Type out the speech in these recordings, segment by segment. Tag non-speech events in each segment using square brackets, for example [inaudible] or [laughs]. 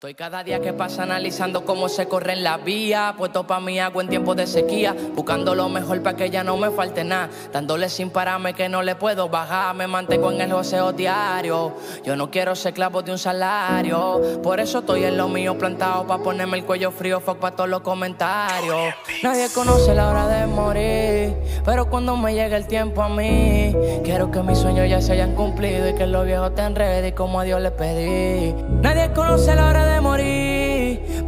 Estoy cada día que pasa analizando cómo se corre en la vía, puesto pa' mi agua en tiempos de sequía, buscando lo mejor para que ya no me falte nada, dándole sin pararme que no le puedo bajar, me mantengo en el joseo diario, yo no quiero ser clavo de un salario, por eso estoy en lo mío plantado, pa' ponerme el cuello frío, fuck pa' todos los comentarios, nadie conoce la hora de morir, pero cuando me llegue el tiempo a mí, quiero que mis sueños ya se hayan cumplido y que los viejos estén ready como a Dios le pedí, nadie conoce la hora de morir.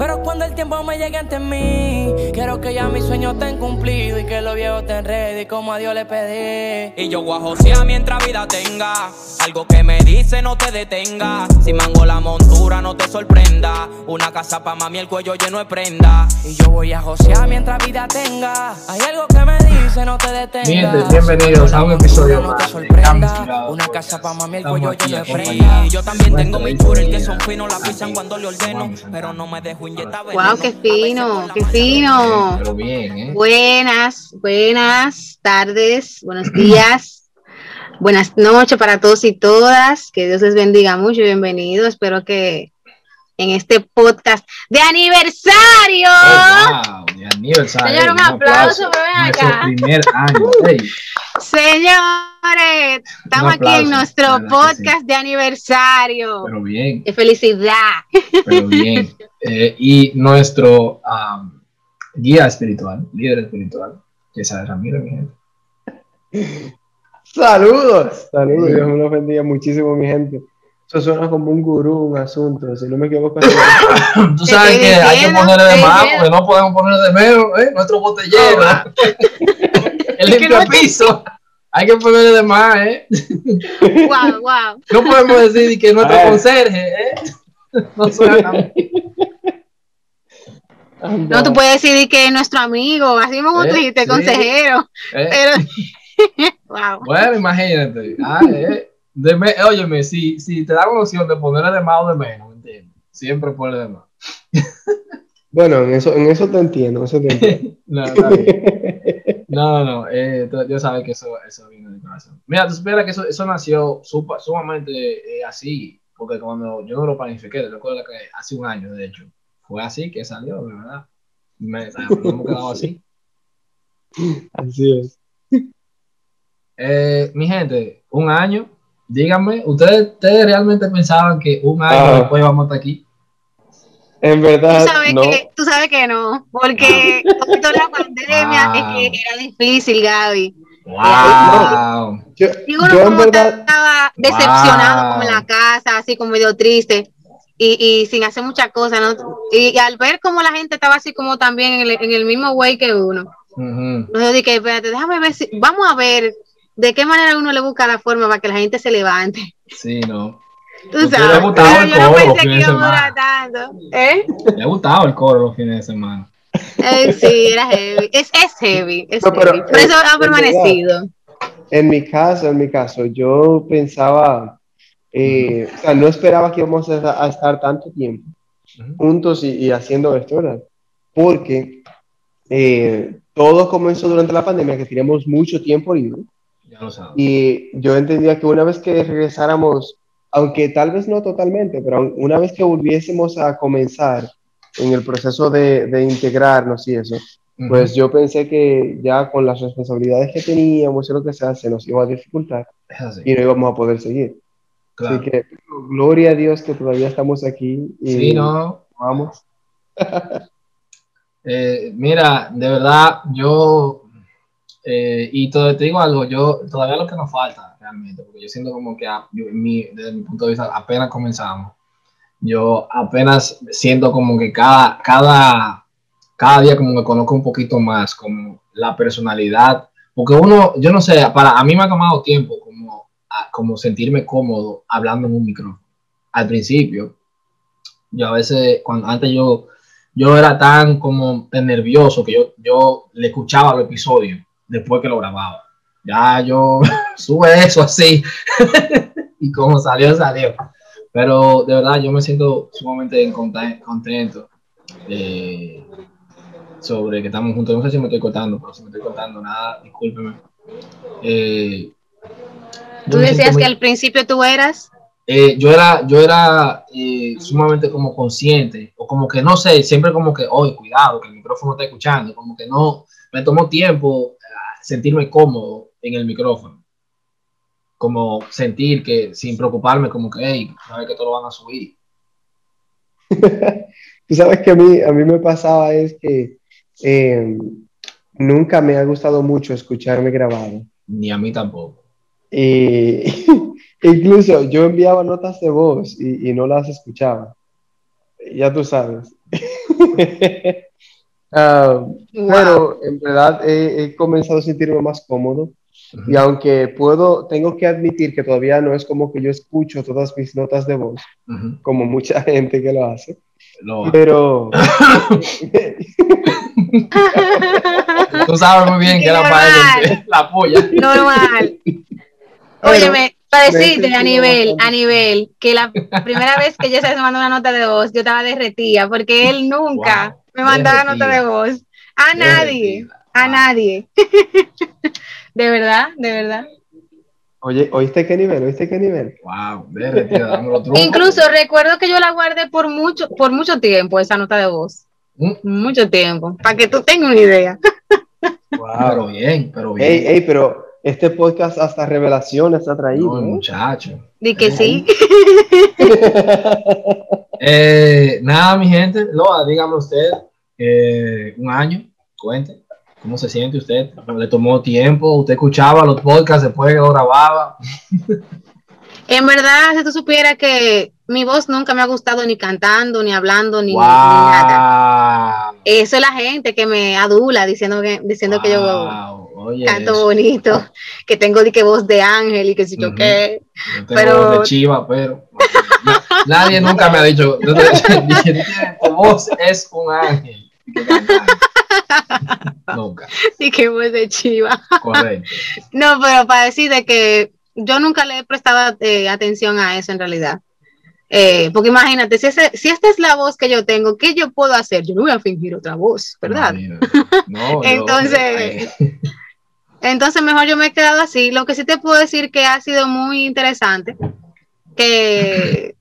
Pero cuando el tiempo me llegue ante mí, quiero que ya mis sueños estén cumplidos y que los viejos estén ready como a Dios le pedí. Y yo guajo sea mientras vida tenga. Algo que me dice no te detenga. Si mango la montura no te sorprenda. Una casa pa' mami, el cuello lleno de prenda. Y yo voy a josear mientras vida tenga. Hay algo que me dice no te detenga. Bien, bienvenidos a un episodio no te más. sorprenda. Una casa pa' mami, el cuello Estamos lleno de aquí prenda. Y yo también tengo mis churros que son finos, la pisan cuando le ordeno. Pero no me dejo inyectar veneno. Wow, qué fino, qué fino. Pero bien, ¿eh? Buenas, buenas tardes, buenos días, buenas noches para todos y todas. Que Dios les bendiga mucho y bienvenido. Espero que en este podcast de aniversario. Oh, wow, de aniversario. Señor, un aplauso, ven Nuestro acá. primer año. Ey, Señores, estamos aquí en nuestro verdad podcast de aniversario. pero bien, ¡Qué felicidad! pero bien. Eh, y nuestro guía espiritual, líder espiritual, que es Ramírez, mi gente. Saludos, saludos, Dios me los bendiga muchísimo, mi gente. Eso suena como un gurú, un asunto, si no me equivoco. [laughs] Tú sabes que hay que ponerle de más, porque no podemos ponerle de menos, ¿eh? Nuestro botellero, [laughs] el que Hay que ponerle de más, ¿eh? ¡Wow, wow! [laughs] No podemos decir que nuestro Ay. conserje, ¿eh? [laughs] No suena. [laughs] No, tú puedes decir que es nuestro amigo, así como Eh, tú dijiste, sí. consejero. ¿eh? Pero, wow. Bueno, imagínate. Ay, eh. De me- óyeme, si, si te dan una opción de ponerle de más o de menos, ¿me entiendes? Siempre ponle de más. Bueno, en eso, en eso te entiendo, en eso te entiendo. No, está bien. No, no, no. Eh, tú- Dios sabe que eso, eso viene de corazón. Mira, tú supieras que eso, eso nació sumamente eh, así, porque cuando yo no lo planifiqué, recuerdo que hace un año, de hecho, fue así que salió, verdad. Me, nos hemos quedado así. [laughs] Así es. [laughs] Eh, mi gente, un año, díganme, ¿ustedes, ustedes realmente pensaban que un año Ah. después íbamos a estar aquí? En Tú verdad, sabes, no. que, tú sabes que no, porque [laughs] con toda la pandemia Wow. es que era difícil, Gaby. ¡Wow! Yo, Y uno yo en como verdad, estaba decepcionado Wow. como en la casa, así como medio triste y, y sin hacer muchas cosas, ¿no? Y, y al ver como la gente estaba así como también en el, en el mismo way que uno, Ujú. entonces dije, espérate, déjame ver si, vamos a ver de qué manera uno le busca la forma para que la gente se levante. Sí, no. Tú Porque le sabes, ha gustado el yo no coro los pensé que fines de iba a durar semana. tanto. ¿Eh? Le ha gustado el coro los fines de semana. Eh, sí, era heavy. Es, es heavy. Es No, pero, heavy. Por eso ha permanecido. en mi caso, en mi caso, yo pensaba, eh, o sea, no esperaba que íbamos a, a estar tanto tiempo juntos y, y haciendo esto, ¿verdad? Porque eh, todo comenzó durante la pandemia, que teníamos mucho tiempo libre. Ya lo sabes. Y yo entendía que una vez que regresáramos, aunque tal vez no totalmente, pero una vez que volviésemos a comenzar en el proceso de, de integrarnos y eso, Ujú. pues yo pensé que ya con las responsabilidades que teníamos y lo que sea, se nos iba a dificultar y no íbamos a poder seguir. Claro. Así que gloria a Dios que todavía estamos aquí y Sí, no. vamos. [laughs] Eh, mira, de verdad, yo, eh, y te digo algo, yo todavía lo que nos falta realmente, porque yo siento como que a- en mi- desde mi punto de vista apenas comenzamos. Yo apenas siento como que cada, cada, cada día como que conozco un poquito más como la personalidad, porque uno, yo no sé, para a mí me ha tomado tiempo como, como sentirme cómodo hablando en un micrófono. Al principio, yo a veces, cuando antes yo yo era tan como nervioso que yo, yo le escuchaba los episodios después que lo grababa. Ya yo [laughs] sube eso así [laughs] y como salió, salió. Pero de verdad yo me siento sumamente conte- contento eh, sobre que estamos juntos. No sé si me estoy cortando, pero si me estoy cortando, nada, discúlpeme. Eh, Tú decías siento que muy- al principio tú eras. eh, yo era, yo era eh, sumamente como consciente, o como que no sé, siempre como que, oye, cuidado, que el micrófono está escuchando, como que no, me tomó tiempo ah, sentirme cómodo en el micrófono, como sentir que sin preocuparme, como que, hey, sabes que todo lo van a subir. [laughs] Tú sabes que a mí, a mí me pasaba es que eh, nunca me ha gustado mucho escucharme grabado. Ni a mí tampoco. Y [laughs] incluso yo enviaba notas de voz y, y no las escuchaba. Ya tú sabes. [laughs] Ah, Pero en verdad he, he comenzado a sentirme más cómodo. Y aunque puedo, tengo que admitir que todavía no es como que yo escucho todas mis notas de voz, como mucha [laughs] gente que lo hace, Lo- pero [laughs] tú sabes muy bien que era para él la polla. Normal. Óyeme, para decirte a nivel, a nivel, que la primera vez que yo se mandó una nota de voz, yo estaba derretida, porque él nunca Wow, me mandaba derretida. nota de voz. A nadie, Derretida. a Wow. nadie. [laughs] de verdad, de verdad. oye, ¿oíste qué nivel? ¿Oíste qué nivel? Wow, los trucos. Incluso recuerdo que yo la guardé por mucho, por mucho tiempo, esa nota de voz. Mm, Mucho tiempo, para que tú tengas una idea. Pero bien, pero bien. Ey, ey, pero este podcast hasta revelaciones ha traído. No, ¿eh? muchacho. Di que sí. [laughs] Eh, nada, mi gente, Loa, dígame usted, eh, un año, cuente, ¿cómo se siente usted? ¿Le tomó tiempo? ¿Usted escuchaba los podcasts después que lo grababa? [laughs] En verdad, si tú supieras que mi voz nunca me ha gustado ni cantando, ni hablando, ni, ni nada. Eso es la gente que me adula diciendo que, diciendo que yo oye, canto eso. bonito, [laughs] que tengo que voz de ángel y que si yo qué. Yo tengo pero- voz de chiva, pero [laughs] na- nadie nunca me ha dicho, yo te- dije, "Dije, tu voz es un ángel. [laughs] Nunca, Y que voz de chiva. correcto. [laughs] No, pero para decir de que yo nunca le he prestado eh, atención a eso en realidad. Eh, porque imagínate, si, ese, si esta es la voz que yo tengo, ¿qué yo puedo hacer? Yo no voy a fingir otra voz, ¿verdad? No, [laughs] Entonces- Entonces mejor yo me he quedado así. Lo que sí te puedo decir que ha sido muy interesante, que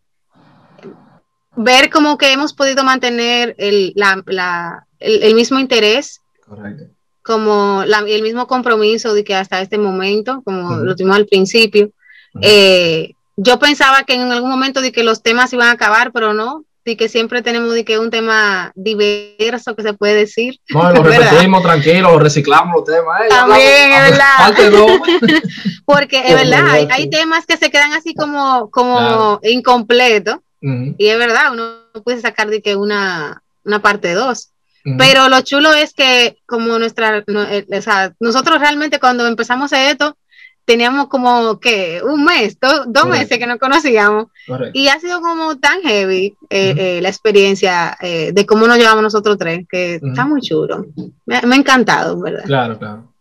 ver como que hemos podido mantener el, la- la- el, el mismo interés, correcto. como la- el mismo compromiso de que hasta este momento, como Ujú. lo tuvimos al principio. Ujú. Eh, yo pensaba que en algún momento de que los temas iban a acabar, pero no, de que siempre tenemos de que un tema diverso que se puede decir. No, lo [laughs] repetimos tranquilo, lo reciclamos los temas. eh, También, hablamos- es verdad. [laughs] Porque es verdad, hay, hay temas que se quedan así como, como Claro. incompletos, Y es verdad, uno puede sacar de que una, una parte dos. ujú. Pero lo chulo es que como nuestra, no, eh, o sea, nosotros realmente cuando empezamos esto, teníamos como que un mes, do- dos Correcto. meses que nos conocíamos, Correcto. y ha sido como tan heavy eh, eh, la experiencia eh, de cómo nos llevamos nosotros tres, que Ujú. está muy chulo. Me, me ha encantado, ¿verdad? Claro, claro.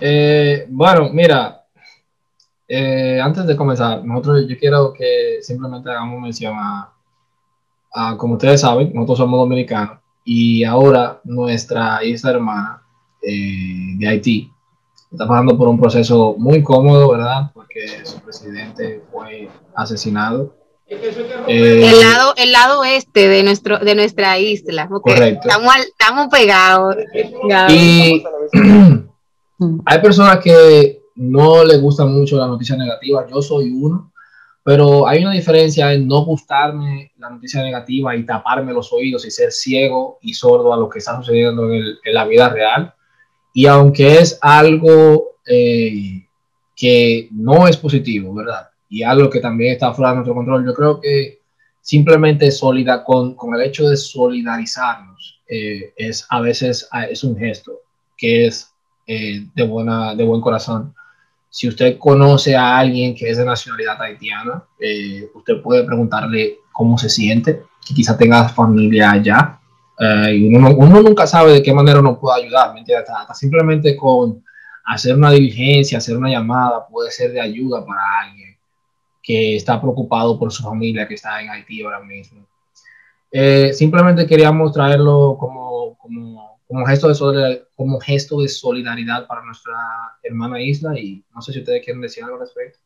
Eh, bueno, mira, eh, antes de comenzar, nosotros yo quiero que simplemente hagamos mención a, a, como ustedes saben, nosotros somos dominicanos y ahora nuestra isla hermana eh, de Haití está pasando por un proceso muy incómodo, ¿verdad? Porque su presidente fue asesinado. Eh, El lado, el lado este de nuestro, de nuestra isla, Correcto. estamos, al- estamos pegados. Y [clears throat] hay personas que no les gusta mucho la noticia negativa, yo soy uno, pero hay una diferencia en no gustarme la noticia negativa y taparme los oídos y ser ciego y sordo a lo que está sucediendo en la vida real. Y aunque es algo eh, que no es positivo, ¿verdad? Y algo que también está fuera de nuestro control, yo creo que simplemente solida, con, con el hecho de solidarizarnos eh, es a veces ah, es un gesto que es eh, de, buena, de buen corazón. Si usted conoce a alguien que es de nacionalidad haitiana, eh, usted puede preguntarle cómo se siente, que quizá tenga familia allá. eh, y uno, uno nunca sabe de qué manera uno puede ayudar, ¿me entiendes? Hasta, hasta simplemente con hacer una diligencia, hacer una llamada, puede ser de ayuda para alguien que está preocupado por su familia que está en Haití ahora mismo. Eh, simplemente queríamos traerlo como, como, como, gesto de solidaridad, como gesto de solidaridad para nuestra hermana isla y no sé si ustedes quieren decir algo al respecto.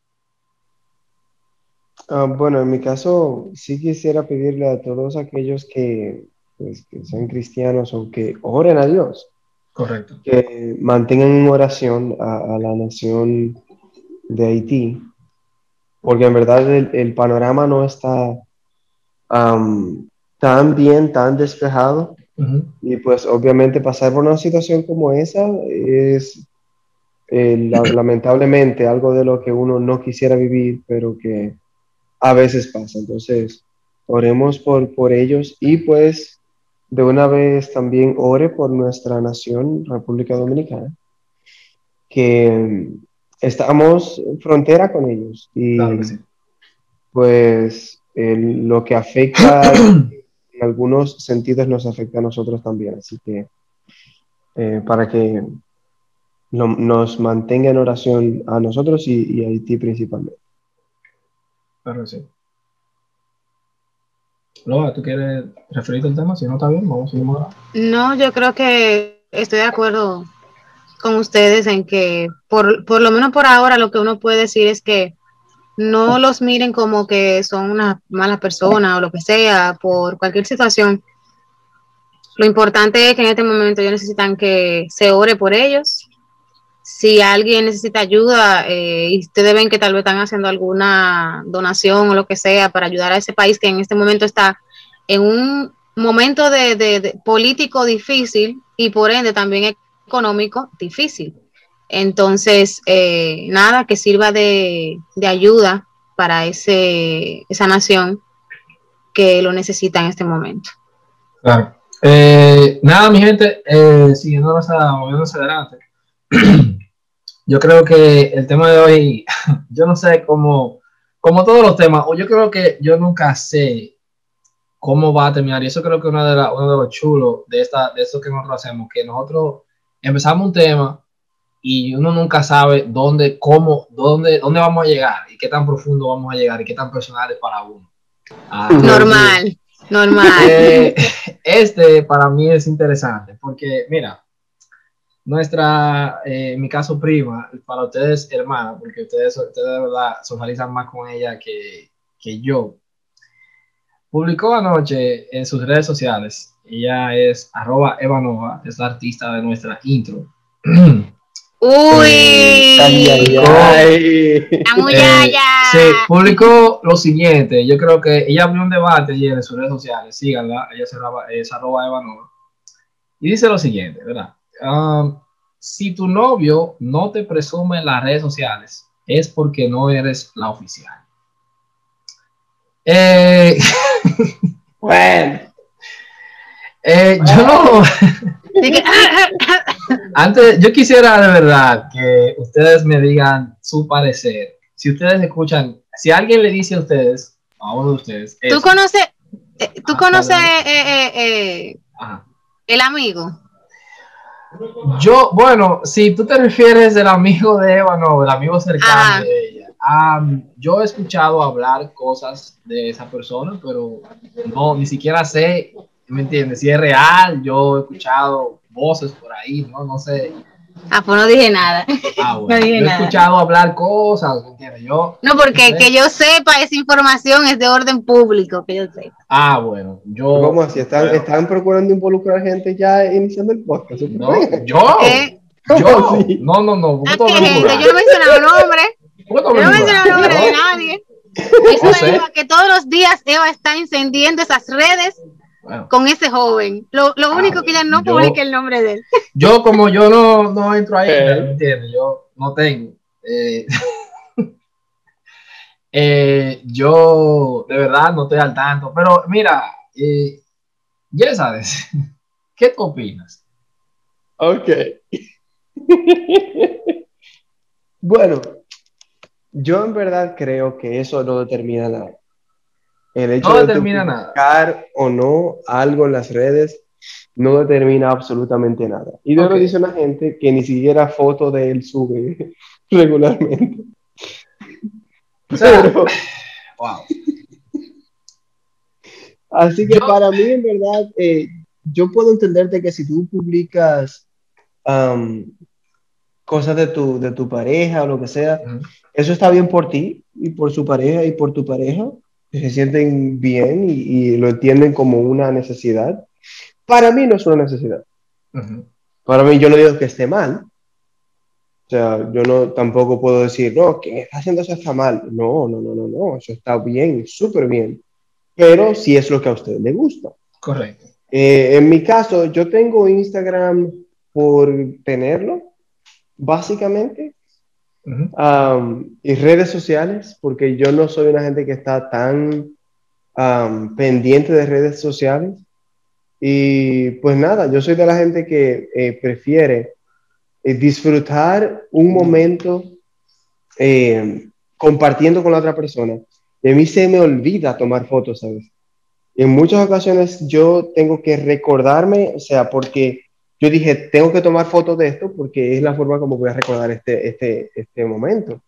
Ah, bueno, en mi caso, sí quisiera pedirle a todos aquellos que, pues, que sean cristianos o que oren a Dios, Correcto. que mantengan en oración a, a la nación de Haití, porque en verdad el, el panorama no está am, tan bien, tan despejado, Ujú. y pues obviamente pasar por una situación como esa es eh, la- [clears throat] lamentablemente algo de lo que uno no quisiera vivir, pero que a veces pasa. Entonces, oremos por, por ellos y pues de una vez también ore por nuestra nación, República Dominicana, que estamos en frontera con ellos y Claro sí. pues el- lo que afecta [clears throat] en algunos sentidos nos afecta a nosotros también. Así que eh, para que nos mantenga en oración a nosotros y, y a Haití principalmente. Claro que sí. Lola, ¿tú quieres referirte al tema? Si no está bien, vamos a seguir ahora. No, yo creo que estoy de acuerdo con ustedes en que, por, por lo menos por ahora, lo que uno puede decir es que no los miren como que son una mala persona o lo que sea, por cualquier situación. Lo importante es que en este momento ellos necesitan que se ore por ellos. Si alguien necesita ayuda eh, y ustedes ven que tal vez están haciendo alguna donación o lo que sea para ayudar a ese país que en este momento está en un momento de, de- de político difícil y por ende también económico difícil. Entonces, eh, nada, que sirva de, de ayuda para ese, esa nación que lo necesita en este momento. Claro. Eh, nada, mi gente, eh, moviéndonos adelante. [clears throat] yo creo que el tema de hoy, [laughs] yo no sé cómo, como todos los temas, o yo creo que yo nunca sé cómo va a terminar. Y eso creo que una de la- uno de los chulos de, esta, de esto que nosotros hacemos, que nosotros empezamos un tema y uno nunca sabe dónde, cómo, dónde, dónde vamos a llegar y qué tan profundo vamos a llegar y qué tan personal es para uno. Ah, Normal, normal. eh, [laughs] este para mí es interesante porque, mira, nuestra, eh, en mi caso, prima, para ustedes, hermana, porque ustedes, ustedes de verdad socializan más con ella que, que yo, publicó anoche en sus redes sociales. Ella es arroba Evanova, es la artista de nuestra intro. [clears throat] Uy, Ay, ay, ay. la muy Eh, publicó lo siguiente. Yo creo que ella abrió un debate ayer en sus redes sociales. Síganla, ella se arroba, es arroba Evanova. Y dice lo siguiente, ¿verdad? Um, si tu novio no te presume en las redes sociales, es porque no eres la oficial. Eh, Bueno, [laughs] eh, yo no. [laughs] Antes, yo quisiera de verdad que ustedes me digan su parecer. Si ustedes escuchan, si alguien le dice a ustedes, a uno de ustedes, ¿Tú eso, conoces, eh, tú Ah, conoces eh, eh, eh, el amigo? Yo, bueno, si tú te refieres del amigo de Eva, no, el amigo cercano Ajá. de ella. am, yo he escuchado hablar cosas de esa persona, pero no, ni siquiera sé, ¿me entiendes? Si es real, yo he escuchado voces por ahí, no, no sé. Ah, pues no dije nada. Ah, [laughs] bueno, No dije yo he nada. escuchado hablar cosas, ¿me entiendes? Yo, No, porque Sí. que yo sepa, esa información es de orden público, que yo sé. ah, bueno, yo. ¿cómo así? ¿Están, bueno, están procurando involucrar gente ya iniciando el podcast. No, yo, ¿Qué? yo, [laughs] ¿Cómo así? no, no, no, ¿por Ah, qué tú ¿qué gente? Yo no he mencionado [laughs] nombre. ¿Por qué tú Yo no nombre de No, nadie. Eso No es sé. Que todos los días Eva está encendiendo esas redes bueno. con ese joven. Lo, lo Ah, único que ella no yo- publica el nombre de él. [laughs] Yo, como yo no, no entro ahí, Eh. ¿me entiendes? Yo no tengo. eh, [laughs] eh, yo, de verdad, no estoy al tanto. Pero mira, eh, ya sabes, [laughs] ¿qué tú opinas? Ok. bueno, yo en verdad creo que eso no determina nada. El hecho No de publicar o no algo en las redes no determina absolutamente nada. Y de Ok. lo dice una gente que ni siquiera foto de él sube [laughs] regularmente. O sea, Pero- wow. Así que para mí, en verdad, eh, yo puedo entenderte que si tú publicas am, cosas de tu, de tu pareja o lo que sea, eso está bien por ti y por su pareja y por tu pareja, se sienten bien y, lo entienden como una necesidad. Para mí no es una necesidad. Para mí yo no digo que esté mal. O sea, yo no tampoco puedo decir, no, que está haciendo eso está mal. No, no, no, no, no, eso está bien, súper bien. Pero si es lo que a usted le gusta. Correcto. Eh, en mi caso, yo tengo Instagram por tenerlo, básicamente, y redes sociales, porque yo no soy una gente que está tan pendiente de redes sociales. Y pues nada, yo soy de la gente que eh, prefiere eh, disfrutar un momento eh, compartiendo con la otra persona. Y a mí se me olvida tomar fotos, ¿sabes? En muchas ocasiones yo tengo que recordarme, o sea, porque yo dije, tengo que tomar fotos de esto porque es la forma como voy a recordar este, este, este momento.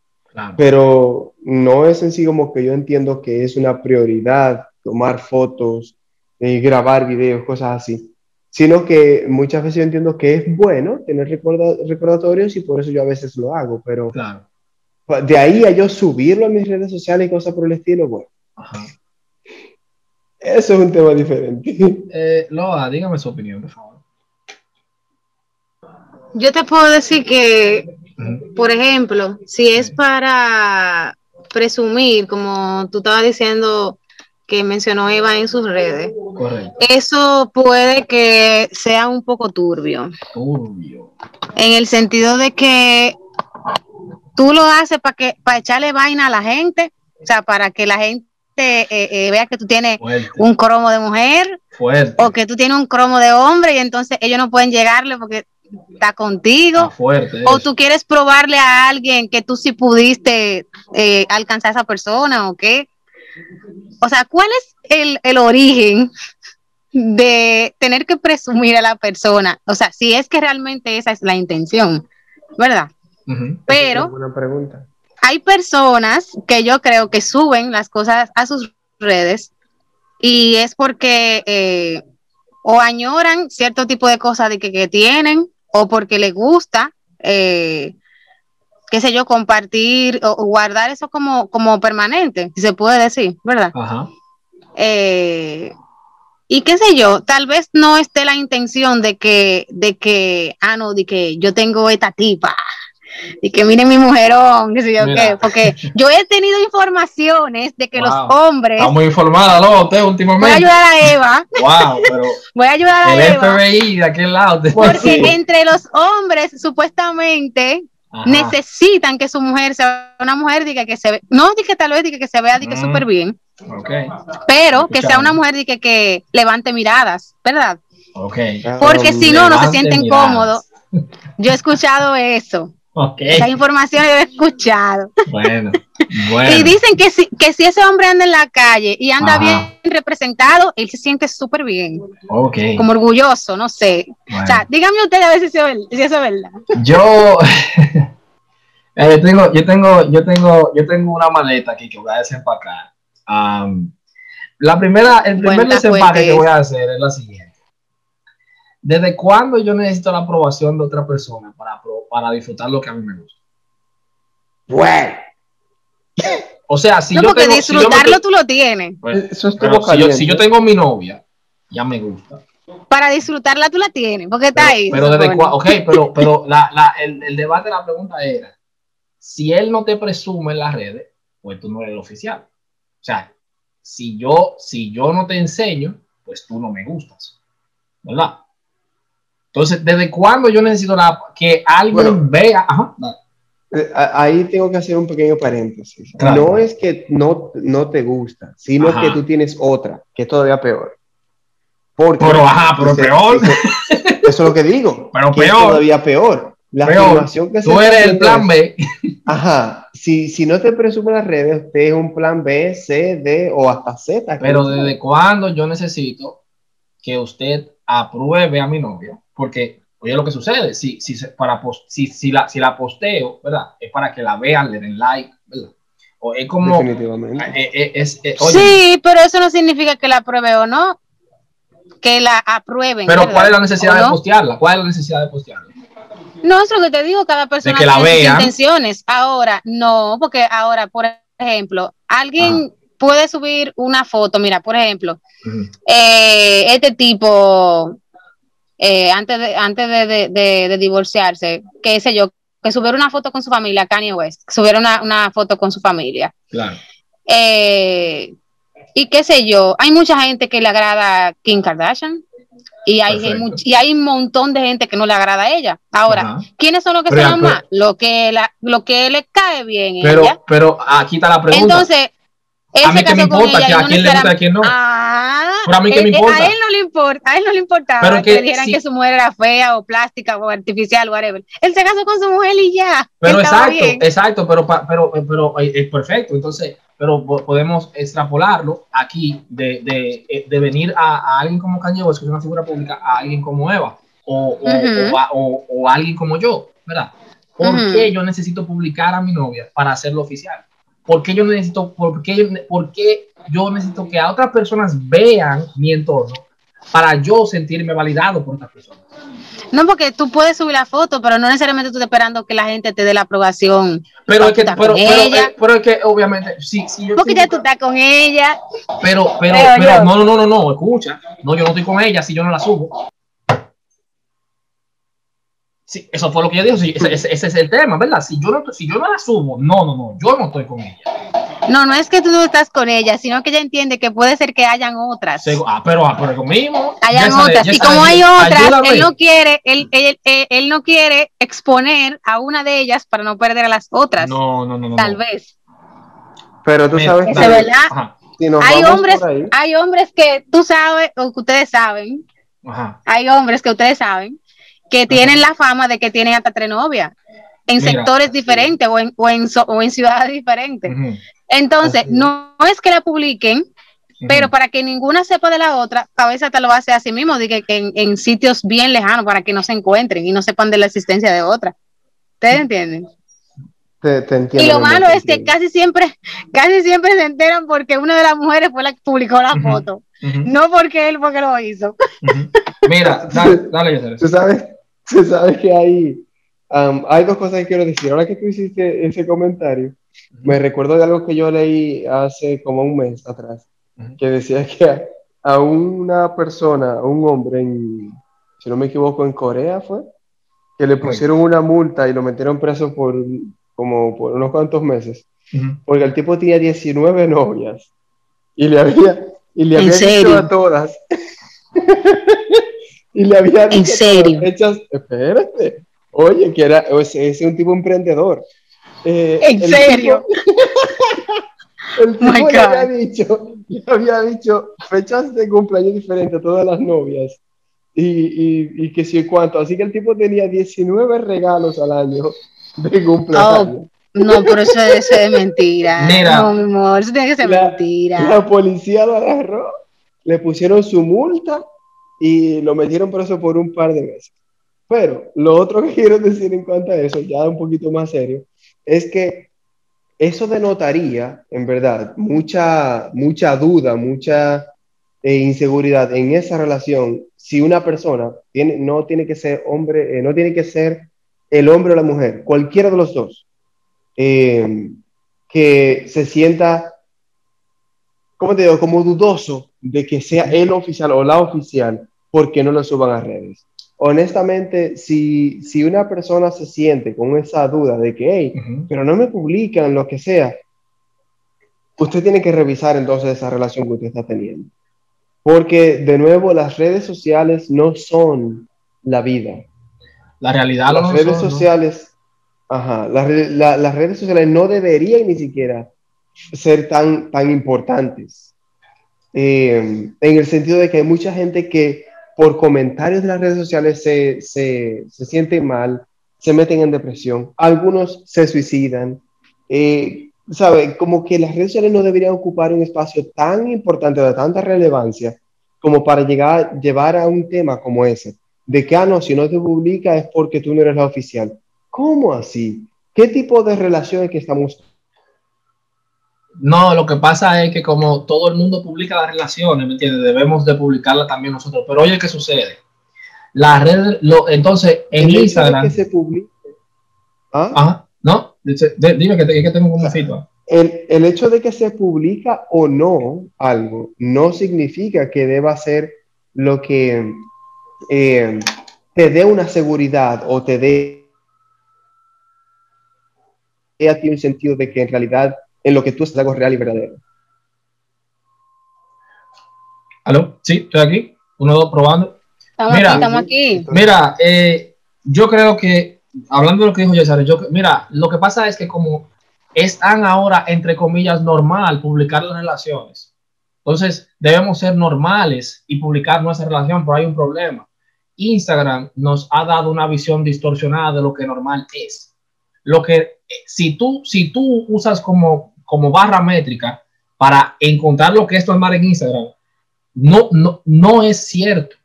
Pero no es en sí como que yo entiendo que es una prioridad tomar fotos, y grabar videos, cosas así, sino que muchas veces yo entiendo que es bueno tener recordatorios y por eso yo a veces lo hago, pero de ahí a yo subirlo a mis redes sociales y cosas por el estilo, bueno. Eso es un tema diferente. Eh, Loa, dígame su opinión, por favor. Yo te puedo decir que, por ejemplo, si es para presumir, como tú estabas diciendo que mencionó Eva en sus redes, eso puede que sea un poco turbio. Turbio. En el sentido de que tú lo haces para que para echarle vaina a la gente, o sea, para que la gente eh, eh, vea que tú tienes un cromo de mujer o que tú tienes un cromo de hombre y entonces ellos no pueden llegarle porque está contigo. o tú quieres probarle a alguien que tú sí pudiste eh, alcanzar a esa persona o qué. O sea, ¿cuál es el, el, origen de tener que presumir a la persona? O sea, si es que realmente esa es la intención, ¿verdad? Pero pregunta. hay personas que yo creo que suben las cosas a sus redes y es porque eh, o añoran cierto tipo de cosas de que, que tienen o porque le gusta, eh, qué sé yo, compartir o, guardar eso como, como permanente, si se puede decir, ¿verdad? Ajá. Eh, y qué sé yo, tal vez no esté la intención de que, de que, ah, no, de que yo tengo esta tipa, y que miren mi mujerón, qué sé yo qué, porque yo he tenido informaciones de que los hombres. Está muy informada, ¿no? Usted últimamente. Voy a ayudar a Eva. Wow, pero. [laughs] voy a ayudar a el Eva. FBI de aquel lado. Porque entre los hombres, supuestamente, necesitan que su mujer sea una mujer diga que se ve, no diga que tal vez diga que se vea diga mm. súper bien, okay. pero que sea una mujer diga que levante miradas, ¿verdad? Okay. Porque si no, no se sienten cómodos. Yo he escuchado eso. Esa información yo he escuchado. Bueno, [laughs] bueno. Y dicen que si, que si ese hombre anda en la calle y anda bien representado, él se siente súper bien. Como orgulloso, no sé. O sea, dígame usted a ver si eso, es verdad. Yo, [laughs] eh, yo, tengo, yo, tengo, yo, tengo, yo tengo una maleta aquí que voy a desempacar. Um, la primera, el primer desempaque que voy a hacer es la siguiente. ¿Desde cuándo yo necesito la aprobación de otra persona para, para disfrutar lo que a mí me gusta? Bueno. O sea, si no, yo porque disfrutarlo tú lo tienes. Pues, Eso es si, yo, si yo tengo mi novia, ya me gusta. Para disfrutarla tú la tienes, porque está ahí. Pero desde cuándo, ok, pero, pero la, la, el, el, debate de la pregunta era, si él no te presume en las redes, pues tú no eres el oficial. O sea, si yo, si yo no te enseño, pues tú no me gustas. ¿Verdad? Entonces, ¿desde cuándo yo necesito la, que alguien vea? Eh, ahí tengo que hacer un pequeño paréntesis. No es que no, no te gusta, sino que tú tienes otra, que es todavía peor. Porque, pero, ajá, pero peor. Eso, es lo que digo. [laughs] Pero peor. Es todavía peor. La afirmación que Tú eres el plan B. [laughs] Ajá. Si, si no te presume las redes, usted es un plan B, C, D o hasta Z. Pero ¿desde cuándo yo necesito que usted apruebe a mi novia? Porque, oye, lo que sucede, si, si, para si, si, la, si la posteo, ¿verdad? Es para que la vean, le den like, ¿verdad? O es como... Definitivamente. Eh, eh, es, eh, sí, pero eso no significa que la apruebe o no. Que la aprueben. Pero ¿cuál es la necesidad de postearla? ¿Cuál es la necesidad de postearla? No, es lo que te digo, cada persona que la tiene sus vean. intenciones. Ahora, no, porque ahora, por ejemplo, alguien puede subir una foto, mira, por ejemplo, eh, este tipo, eh, antes, de, antes de, de- de- de divorciarse, qué sé yo, que subiera una foto con su familia, Kanye West, que subiera una, una foto con su familia. Claro. Eh, y qué sé yo, hay mucha gente que le agrada a Kim Kardashian. Y hay, y hay un montón de gente que no le agrada a ella. Ahora, Ajá. ¿quiénes son los que Pero se pero- más? Lo que, la, lo que le cae bien Pero, ella. pero aquí está la pregunta. Entonces, a mí que me importa ella que a quién le gusta a quién no. Ah, Pero a mí qué me importa. A él no le importa, a él no le importaba Pero que, que dijeran si- que su mujer era fea o plástica o artificial, whatever. Él se casó con su mujer y ya. Pero exacto, bien. exacto, pero, pero, pero eh, es perfecto. Entonces, pero po- podemos extrapolarlo aquí de, de, eh, de venir a, a alguien como Kanye West, que es una figura pública, a alguien como Eva o, o, Ujú. o, a- o- o alguien como yo, ¿verdad? ¿Por Ujú. qué yo necesito publicar a mi novia para hacerlo oficial? ¿Por qué yo necesito, por qué, yo- por qué yo necesito que a otras personas vean mi entorno para yo sentirme validado por otras personas? No, porque tú puedes subir la foto, pero no necesariamente tú estás esperando que la gente te dé la aprobación. Pero es que, pero, pero, eh, pero es que obviamente, sí, sí, yo Porque ya tú estás con ella. Pero, pero, pero, no, no, no, no, no, escucha. No, yo no estoy con ella si yo no la subo. Sí, eso fue lo que yo dije. sí, ese, ese- ese es el tema, ¿verdad? Si yo, no, si yo no la subo, no, no, no, yo no estoy con ella. No, no es que tú no estás con ella, sino que ella entiende que puede ser que hayan otras. Segu- ah, pero, ah, pero conmigo. Hayan otras. Y Yesade, como hay otras, ayúdame. él no quiere, él, él, él, él no quiere exponer a una de ellas para no perder a las otras. No, no, no, no. Tal no. vez. Pero tú Mira, sabes que es verdad. Ajá, si Hay hombres, hay hombres que tú sabes, o que ustedes saben, ajá. hay hombres que ustedes saben, que tienen la fama de que tienen hasta tres novias en Mira, sectores diferentes o en, o, en, so- o en ciudades diferentes. Entonces, no, no es que la publiquen, pero para que ninguna sepa de la otra, a veces te lo hace a sí mismo, de que, que en, en sitios bien lejanos para que no se encuentren y no sepan de la existencia de otra. ¿Ustedes entienden? te, te entiendo. Y lo malo es que casi siempre, [laughs] casi siempre se enteran porque una de las mujeres fue la que publicó la foto, no porque él fue que lo hizo. Mira, dale, dale. Tú sabes, [laughs] tú sabes que hay, um, hay dos cosas que quiero decir. Ahora que tú hiciste ese comentario, me recuerdo de algo que yo leí hace como un mes atrás, Ujú. que decía que a, a una persona, a un hombre, en, si no me equivoco, en Corea fue, que le pusieron una multa y lo metieron preso por como por unos cuantos meses, Ujú. porque el tipo tenía 19 novias y le había, y le ¿En había dicho a todas. [laughs] y le había dicho ¿En serio? fechas, espérate, oye, que era, o sea, es un tipo emprendedor. Eh, ¿En el serio? tipo- [laughs] el tipo My le había dicho, le había dicho fechas de cumpleaños diferentes a todas las novias. Y, y, y que sí cuánto. Así que el tipo tenía 19 regalos al año de cumpleaños. No, pero eso, eso es mentira. [laughs] Mira. no, mi amor, eso tiene que ser La- mentira. La policía lo agarró, le pusieron su multa y lo metieron preso por un par de meses. Pero lo otro que [laughs] quiero decir en cuanto a eso, ya un poquito más serio, es que eso denotaría, en verdad, mucha, mucha duda, mucha eh, inseguridad en esa relación si una persona tiene, no tiene que ser hombre, eh, no tiene que ser el hombre o la mujer, cualquiera de los dos, eh, que se sienta ¿cómo te digo? Como dudoso de que sea el oficial o la oficial porque no lo suban a redes. Honestamente, si, si una persona se siente con esa duda de que, hey, pero no me publican lo que sea, usted tiene que revisar entonces esa relación que usted está teniendo. Porque, de nuevo, las redes sociales no son la vida. La realidad Las no redes son, ¿no? sociales, ajá, las, re- la- las redes sociales no deberían ni siquiera ser tan, tan importantes. Eh, en el sentido de que hay mucha gente que por comentarios de las redes sociales se, se, se sienten mal, se meten en depresión, algunos se suicidan. Eh, ¿sabe? Como que las redes sociales no deberían ocupar un espacio tan importante, de tanta relevancia, como para llegar, llevar a un tema como ese de que, ah, no, si no te publica es porque tú no eres la oficial. ¿Cómo así? ¿Qué tipo de relaciones que estamos? No, lo que pasa es que como todo el mundo publica las relaciones, ¿me entiendes? Debemos de publicarlas también nosotros. Pero oye, ¿qué sucede? la red, lo, entonces en El hecho de Instagram, que se publique. ¿Ah? ajá, ¿no? Dice- de- dime que, te- que tengo como feedback. El, el hecho de que se publica o no algo no significa que deba ser lo que eh, te dé una seguridad o te dé a ti un sentido de que en realidad en lo que tú estás algo real y verdadero. ¿Aló? Sí, estoy aquí. Uno, dos, probando. Estamos Mira, aquí, estamos aquí. Mira, eh, yo creo que, hablando de lo que dijo César, yo, mira, lo que pasa es que como es tan ahora, entre comillas, normal publicar las relaciones, entonces debemos ser normales y publicar nuestra relación, pero hay un problema. Instagram nos ha dado una visión distorsionada de lo que normal es. Lo que, eh, si tú, si tú usas como, como barra métrica para encontrar lo que es normal en Instagram, no, no, no es cierto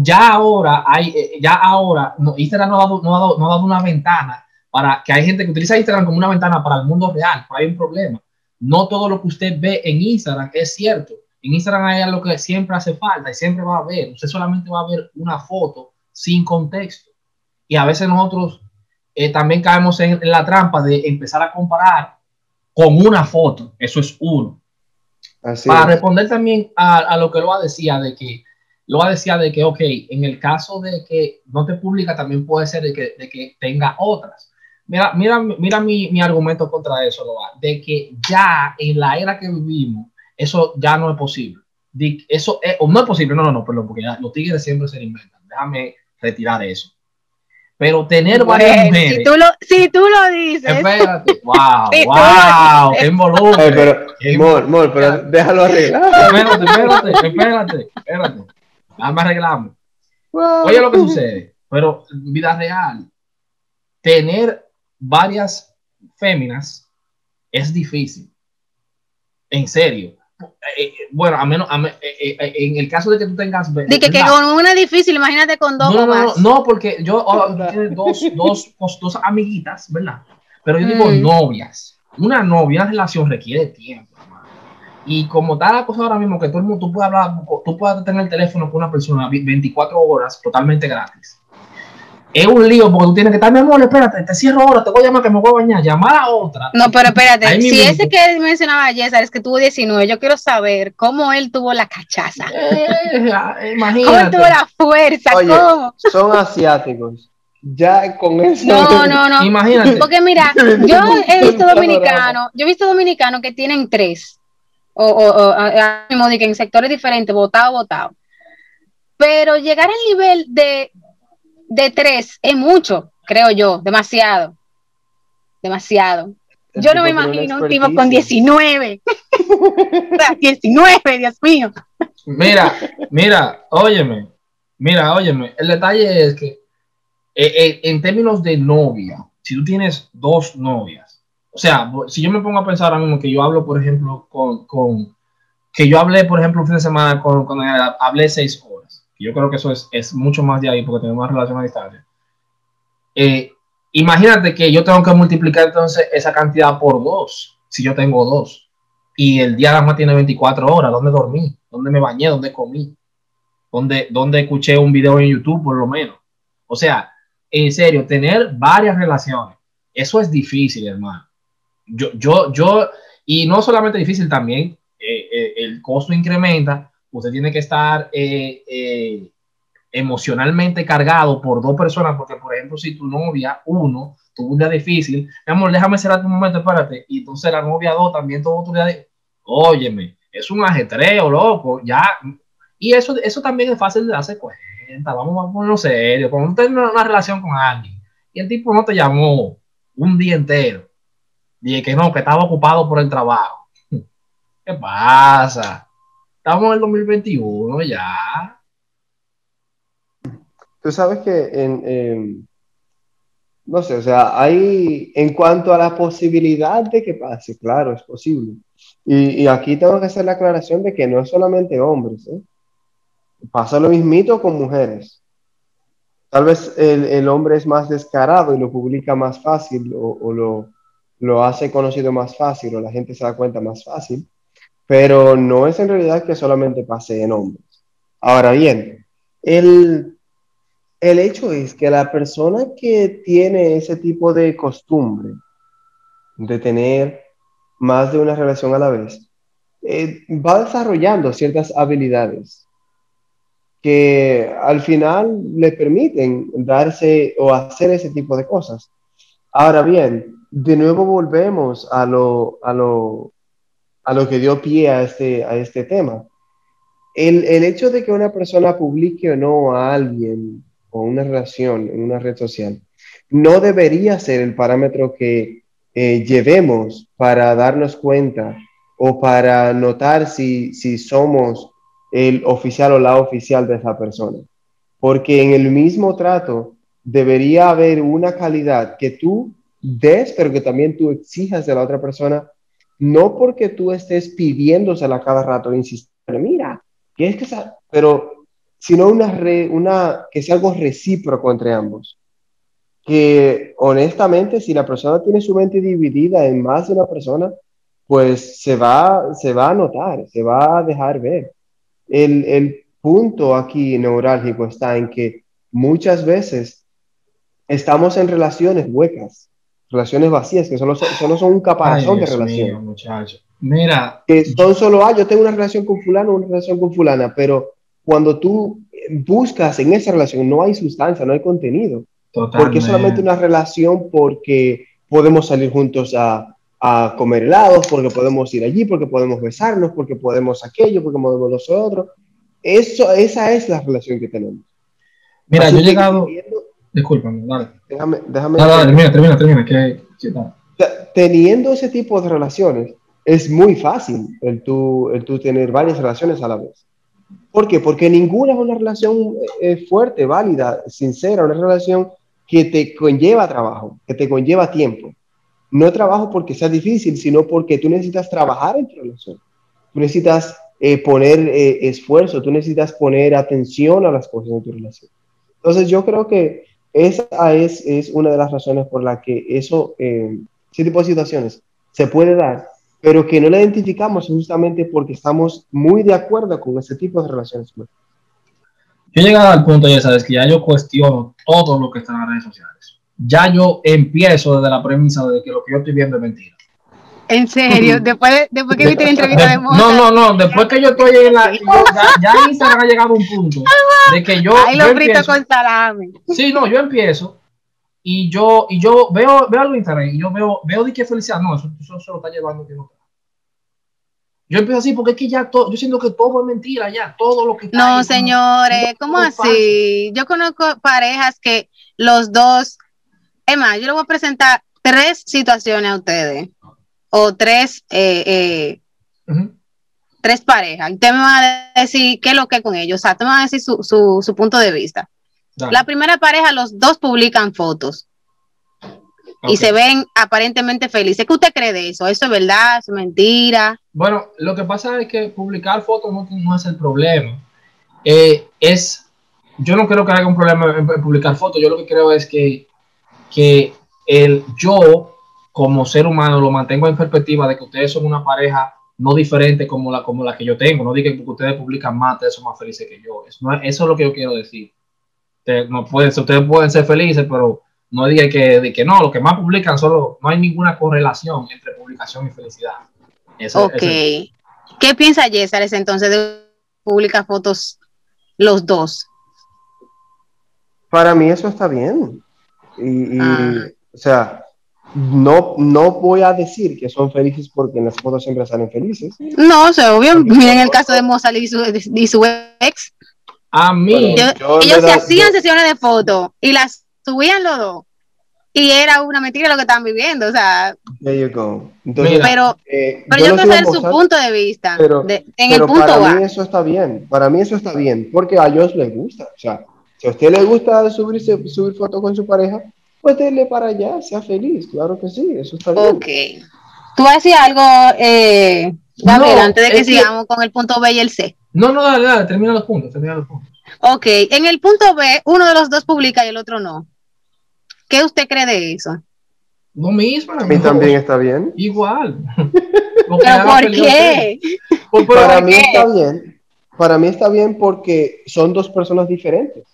ya ahora hay, eh, ya ahora, no, Instagram no ha, dado, no, ha dado, no ha dado una ventana para que hay gente que utiliza Instagram como una ventana para el mundo real, pero hay un problema. No todo lo que usted ve en Instagram es cierto. En Instagram hay algo que siempre hace falta y siempre va a ver. Usted solamente va a ver una foto sin contexto. Y a veces nosotros eh, también caemos en, en la trampa de empezar a comparar con una foto. Eso es uno Así para es. responder también a, a lo que Loa decía de que Loa decía de que, ok, en el caso de que no te publica, también puede ser de que, de que tenga otras. Mira, mira, mira mi, mi argumento contra eso, Loa, de que ya en la era que vivimos, eso ya no es posible. Di- Eso es, o no es posible, no, no, no, perdón, porque ya los tigres siempre se inventan. Déjame retirar eso. Pero tener varias Bueno, mujeres. si, tú lo, si tú lo dices, Espérate, [laughs] wow, wow, Eh, involucre. pero, Mor, Mor, pero déjalo arreglar. Espérate, espérate, espérate, espérate. Vamos a arreglarme. Oye lo que sucede, pero en vida real, tener varias féminas es difícil. En serio. Eh, eh, bueno, a menos, a me- eh, eh, en el caso de que tú tengas... de que, que con una es difícil, imagínate con dos no, no, no, no, porque yo oh, [laughs] dos, dos, dos, dos amiguitas, ¿verdad? Pero yo digo Mm. novias. Una novia, una relación requiere tiempo. Y como está la cosa ahora mismo, que todo el mundo, tú puedes hablar, tú puedes tener el teléfono con una persona 24 horas totalmente gratis. Es un lío porque tú tienes que estar, mi amor, espérate, te cierro ahora, te voy a llamar que me voy a bañar, llamar a otra. No, pero espérate, Ahí si ese que mencionaba César es que tuvo 19, yo quiero saber cómo él tuvo la cachaza. [laughs] Eh, ¿Cómo él imagínate. tuvo la fuerza? Oye. ¿Cómo? Son asiáticos. Ya con eso. No, no, no. Imagínate. Porque mira, [laughs] yo he visto dominicanos, yo he visto dominicanos que tienen tres, o, o, o a- a- en sectores diferentes, votado, votado. Pero llegar al nivel de, de tres es mucho, creo yo, demasiado. Demasiado. El Yo no me imagino un tipo con experticia. 19. [laughs] O sea, 19, Dios mío. Mira, mira, óyeme, mira, óyeme, el detalle es que eh, eh, en términos de novia, si tú tienes dos novias, o sea, si yo me pongo a pensar ahora mismo que yo hablo, por ejemplo, con, con que yo hablé, por ejemplo, un fin de semana con, con ella, hablé seis horas, yo creo que eso es, es mucho más de ahí porque tenemos una relación a distancia. Eh, imagínate que yo tengo que multiplicar entonces esa cantidad por dos, si yo tengo dos y el día nada más tiene 24 horas. ¿Dónde dormí? ¿Dónde me bañé? ¿Dónde comí? ¿Dónde, dónde escuché un video en YouTube, por lo menos? O sea, en serio, tener varias relaciones, eso es difícil, hermano. Yo, yo, yo, y no solamente difícil, también eh, eh, el costo incrementa. Usted tiene que estar eh, eh, emocionalmente cargado por dos personas, porque, por ejemplo, si tu novia, uno, tuvo un día difícil, mi amor, déjame cerrar un momento, espérate, y entonces la novia dos también tuvo otro día de... Óyeme, es un ajetreo, loco, ya. Y eso, eso también es fácil de darse cuenta, vamos a ponerlo serio, cuando usted tiene una relación con alguien y el tipo no te llamó un día entero, dije que no, que estaba ocupado por el trabajo. [laughs] ¿Qué pasa? Estamos en el 2021 ya. Tú sabes que en, no sé, o sea, hay en cuanto a la posibilidad de que pase, claro, es posible. Y, aquí tengo que hacer la aclaración de que no es solamente hombres, ¿eh? Pasa lo mismito con mujeres. Tal vez el, el hombre es más descarado y lo publica más fácil o, o lo, lo hace conocido más fácil o la gente se da cuenta más fácil, pero no es en realidad que solamente pase en hombres. Ahora bien, el, el hecho es que la persona que tiene ese tipo de costumbre de tener más de una relación a la vez, eh, va desarrollando ciertas habilidades que al final le permiten darse o hacer ese tipo de cosas. Ahora bien, de nuevo volvemos a lo, a lo, a lo que dio pie a este, a este tema. El, el hecho de que una persona publique o no a alguien o una relación en una red social no debería ser el parámetro que eh, llevemos para darnos cuenta o para notar si, si somos el oficial o la oficial de esa persona. Porque en el mismo trato debería haber una calidad que tú des, pero que también tú exijas de la otra persona, no porque tú estés pidiéndosela cada rato, insistiendo, mira, que es que, pero, sino una, re, una, que sea algo recíproco entre ambos. Que honestamente, si la persona tiene su mente dividida en más de una persona, pues se va, se va a notar, se va a dejar ver. El, el punto aquí neurálgico está en que muchas veces estamos en relaciones huecas, relaciones vacías, que solo, solo son un caparazón de relación. Mira. Que son solo, ah, yo tengo una relación con fulano, una relación con fulana, pero cuando tú buscas en esa relación no hay sustancia, no hay contenido. Totalmente. Porque es solamente una relación porque podemos salir juntos a, a comer helados, porque podemos ir allí, porque podemos besarnos, porque podemos aquello, porque podemos nosotros. Eso, esa es la relación que tenemos. Mira, yo he llegado... Discúlpame, dale. Déjame, déjame. Dale, dale, termina, termina, termina. Que, Teniendo ese tipo de relaciones, es muy fácil el tú, el tú tener varias relaciones a la vez. ¿Por qué? Porque ninguna es una relación eh, fuerte, válida, sincera, una relación que te conlleva trabajo, que te conlleva tiempo. No trabajo porque sea difícil, sino porque tú necesitas trabajar en tu relación. Tú necesitas eh, poner eh, esfuerzo, tú necesitas poner atención a las cosas en tu relación. Entonces yo creo que esa es, es una de las razones por la que eso, eh, ese tipo de situaciones se puede dar, pero que no la identificamos justamente porque estamos muy de acuerdo con ese tipo de relaciones. Yo he llegado al punto, ya sabes, que ya yo cuestiono todo lo que está en las redes sociales. Ya yo empiezo desde la premisa de que lo que yo estoy viendo es mentira. En serio, después, después que viste la entrevista de Mozart. No, no, no, después que yo estoy en la. ya, ya Instagram ha llegado a un punto de que yo. Ahí lo frito con salami. Sí, no, yo empiezo y yo, y yo veo, veo algo en Instagram y yo veo, veo de qué felicidad. No, eso, eso se lo está llevando que no. Yo empiezo así porque es que ya todo, yo siento que todo es mentira ya, todo lo que No, señores, ¿cómo así? Yo conozco parejas que los dos, es más, yo le voy a presentar tres situaciones a ustedes o tres, eh, eh, tres parejas. Usted me va a decir qué es lo que con ellos. O sea, usted me va a decir su, su, su punto de vista. Dale. La primera pareja, los dos publican fotos. Okay. Y se ven aparentemente felices. ¿Qué usted cree de eso? ¿Eso es verdad? ¿Eso es mentira? Bueno, lo que pasa es que publicar fotos no, no es el problema. Eh, es, yo no creo que haya un problema en, en, publicar fotos. Yo lo que creo es que, que el yo como ser humano lo mantengo en perspectiva de que ustedes son una pareja no diferente como la, como la que yo tengo. No diga que porque ustedes publican más, ustedes son más felices que yo. Eso, no, eso es lo que yo quiero decir. Ustedes, no pueden, ustedes pueden ser felices, pero no digan que, de que no, los que más publican solo, no hay ninguna correlación entre publicación y felicidad. Eso, ok. Eso. ¿Qué piensa Yesares entonces de publicar fotos los dos? Para mí eso está bien. Y, y ah. o sea, no, no voy a decir que son felices porque en las fotos siempre salen felices. No, o sea, obvio. Miren el caso de Mozart y su, y su ex. A mí. Yo, yo ellos se hacían sesiones de fotos y las subían los dos. Y era una mentira lo que estaban viviendo, o sea. There you go. Entonces, pero, eh, pero yo, yo quiero saber su punto de vista. Pero, de, en pero el punto para va. mí eso está bien. Para mí eso está bien. Porque a ellos les gusta. O sea, si a usted le gusta subirse, subir fotos con su pareja, pues dele para allá, sea feliz, claro que sí, eso está bien. Ok. Tú vas a decir algo, eh, Gabriel, no, antes de que sigamos que... con el punto B y el C. No, no, dale, dale, termina los puntos, termina los puntos. Ok, en el punto B, uno de los dos publica y el otro no. ¿Qué usted cree de eso? Lo mismo. A mí también está bien. Igual. [laughs] ¿Pero por qué? Pues, para mí qué? está bien. Para mí está bien porque son dos personas diferentes.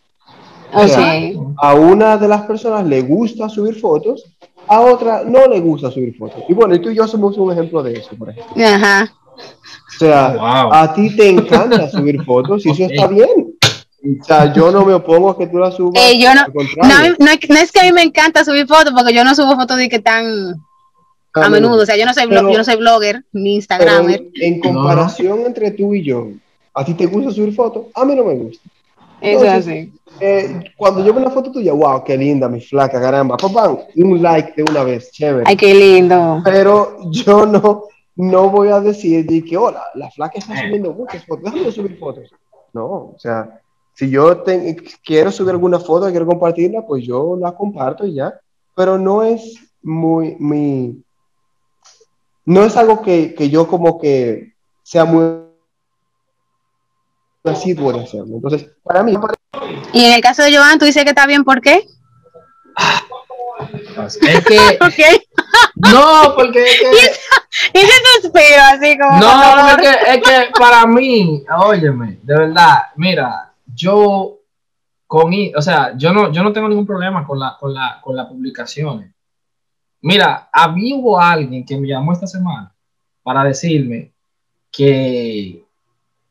O sea, a una de las personas le gusta subir fotos, a otra no le gusta subir fotos. Y bueno, y tú y yo somos un ejemplo de eso, por ejemplo. Ajá. O sea, oh, a ti te encanta subir fotos y eso está bien. O sea, yo no me opongo a que tú la subas. Eh, yo no, no, no, es que a mí me encanta subir fotos, porque yo no subo fotos de que tan a, menudo. O sea, yo no soy, yo no soy blogger ni Instagramer. En, comparación entre tú y yo, ¿a ti te gusta subir fotos? A mí no me gusta. Eso es así. Eh, cuando yo veo una foto tuya, wow, qué linda, mi flaca, caramba, papá, un like de una vez, chévere. Ay, qué lindo. Pero yo no, no voy a decir que, hola, la flaca está subiendo muchas fotos, déjame subir fotos. No, o sea, si yo quiero subir alguna foto, quiero compartirla, pues yo la comparto y ya. Pero no es muy, mi, no es algo que, que yo como que sea muy así puede hacerlo. Entonces, para mí... Y en el caso de Joan, ¿tú dices que está bien por qué? Es que... [laughs] No, porque es que... [laughs] Y suspiro así como... No, es que, es que para mí, óyeme, de verdad, mira, yo con, o sea, yo no, yo no tengo ningún problema con la, con la, con las publicaciones. Mira, a mí hubo alguien que me llamó esta semana para decirme que,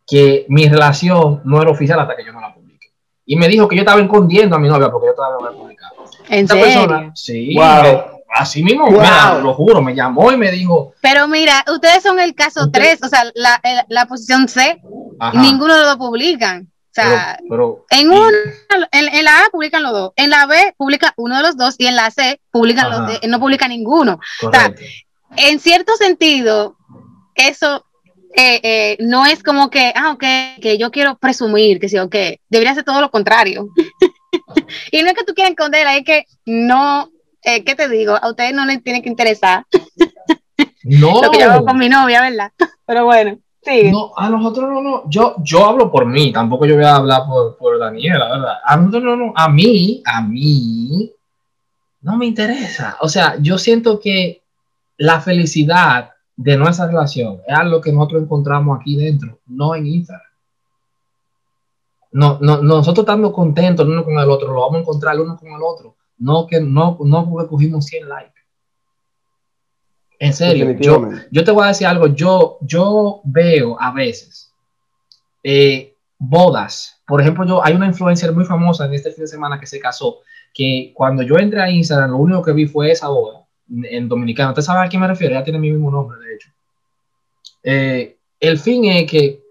que mi relación no era oficial hasta que yo no la publique. Y me dijo que yo estaba escondiendo a mi novia porque yo todavía no la he publicado. ¿En Esta serio? persona, sí, wow. así mismo, wow. mira, lo juro, me llamó y me dijo. Pero mira, ustedes son el caso 3, o sea, la, la, la posición C, Ajá. y ninguno de los publican. O sea, pero, pero, en, una, en, en, la A publican los dos, en la B publica uno de los dos y en la C publican los de, no publica ninguno. Correcto. O sea, en cierto sentido, eso eh, eh, no es como que, ah, ok, que yo quiero presumir, que sí, ok, debería ser todo lo contrario. [laughs] y no es que tú quieras esconderla, es que no, eh, ¿qué te digo? A ustedes no les tiene que interesar. [laughs] no. Lo que yo hago con mi novia, ¿verdad? [laughs] Pero bueno. Sí. No, a nosotros no, no, yo, yo hablo por mí, tampoco yo voy a hablar por, por Daniela, ¿verdad? A nosotros no, no, a mí, a mí, no me interesa. O sea, yo siento que la felicidad de nuestra relación es algo que nosotros encontramos aquí dentro, no en Instagram. No, no, nosotros estando contentos el uno con el otro, lo vamos a encontrar el uno con el otro. No que no, no porque cogimos 100 likes. En serio, yo, yo, te voy a decir algo, yo, yo veo a veces eh, bodas, por ejemplo, yo hay una influencer muy famosa en este fin de semana que se casó, que cuando yo entré a Instagram, lo único que vi fue esa boda en dominicano. ¿Usted sabe a quién me refiero? Ya tiene mi mismo nombre, de hecho. Eh, el fin es que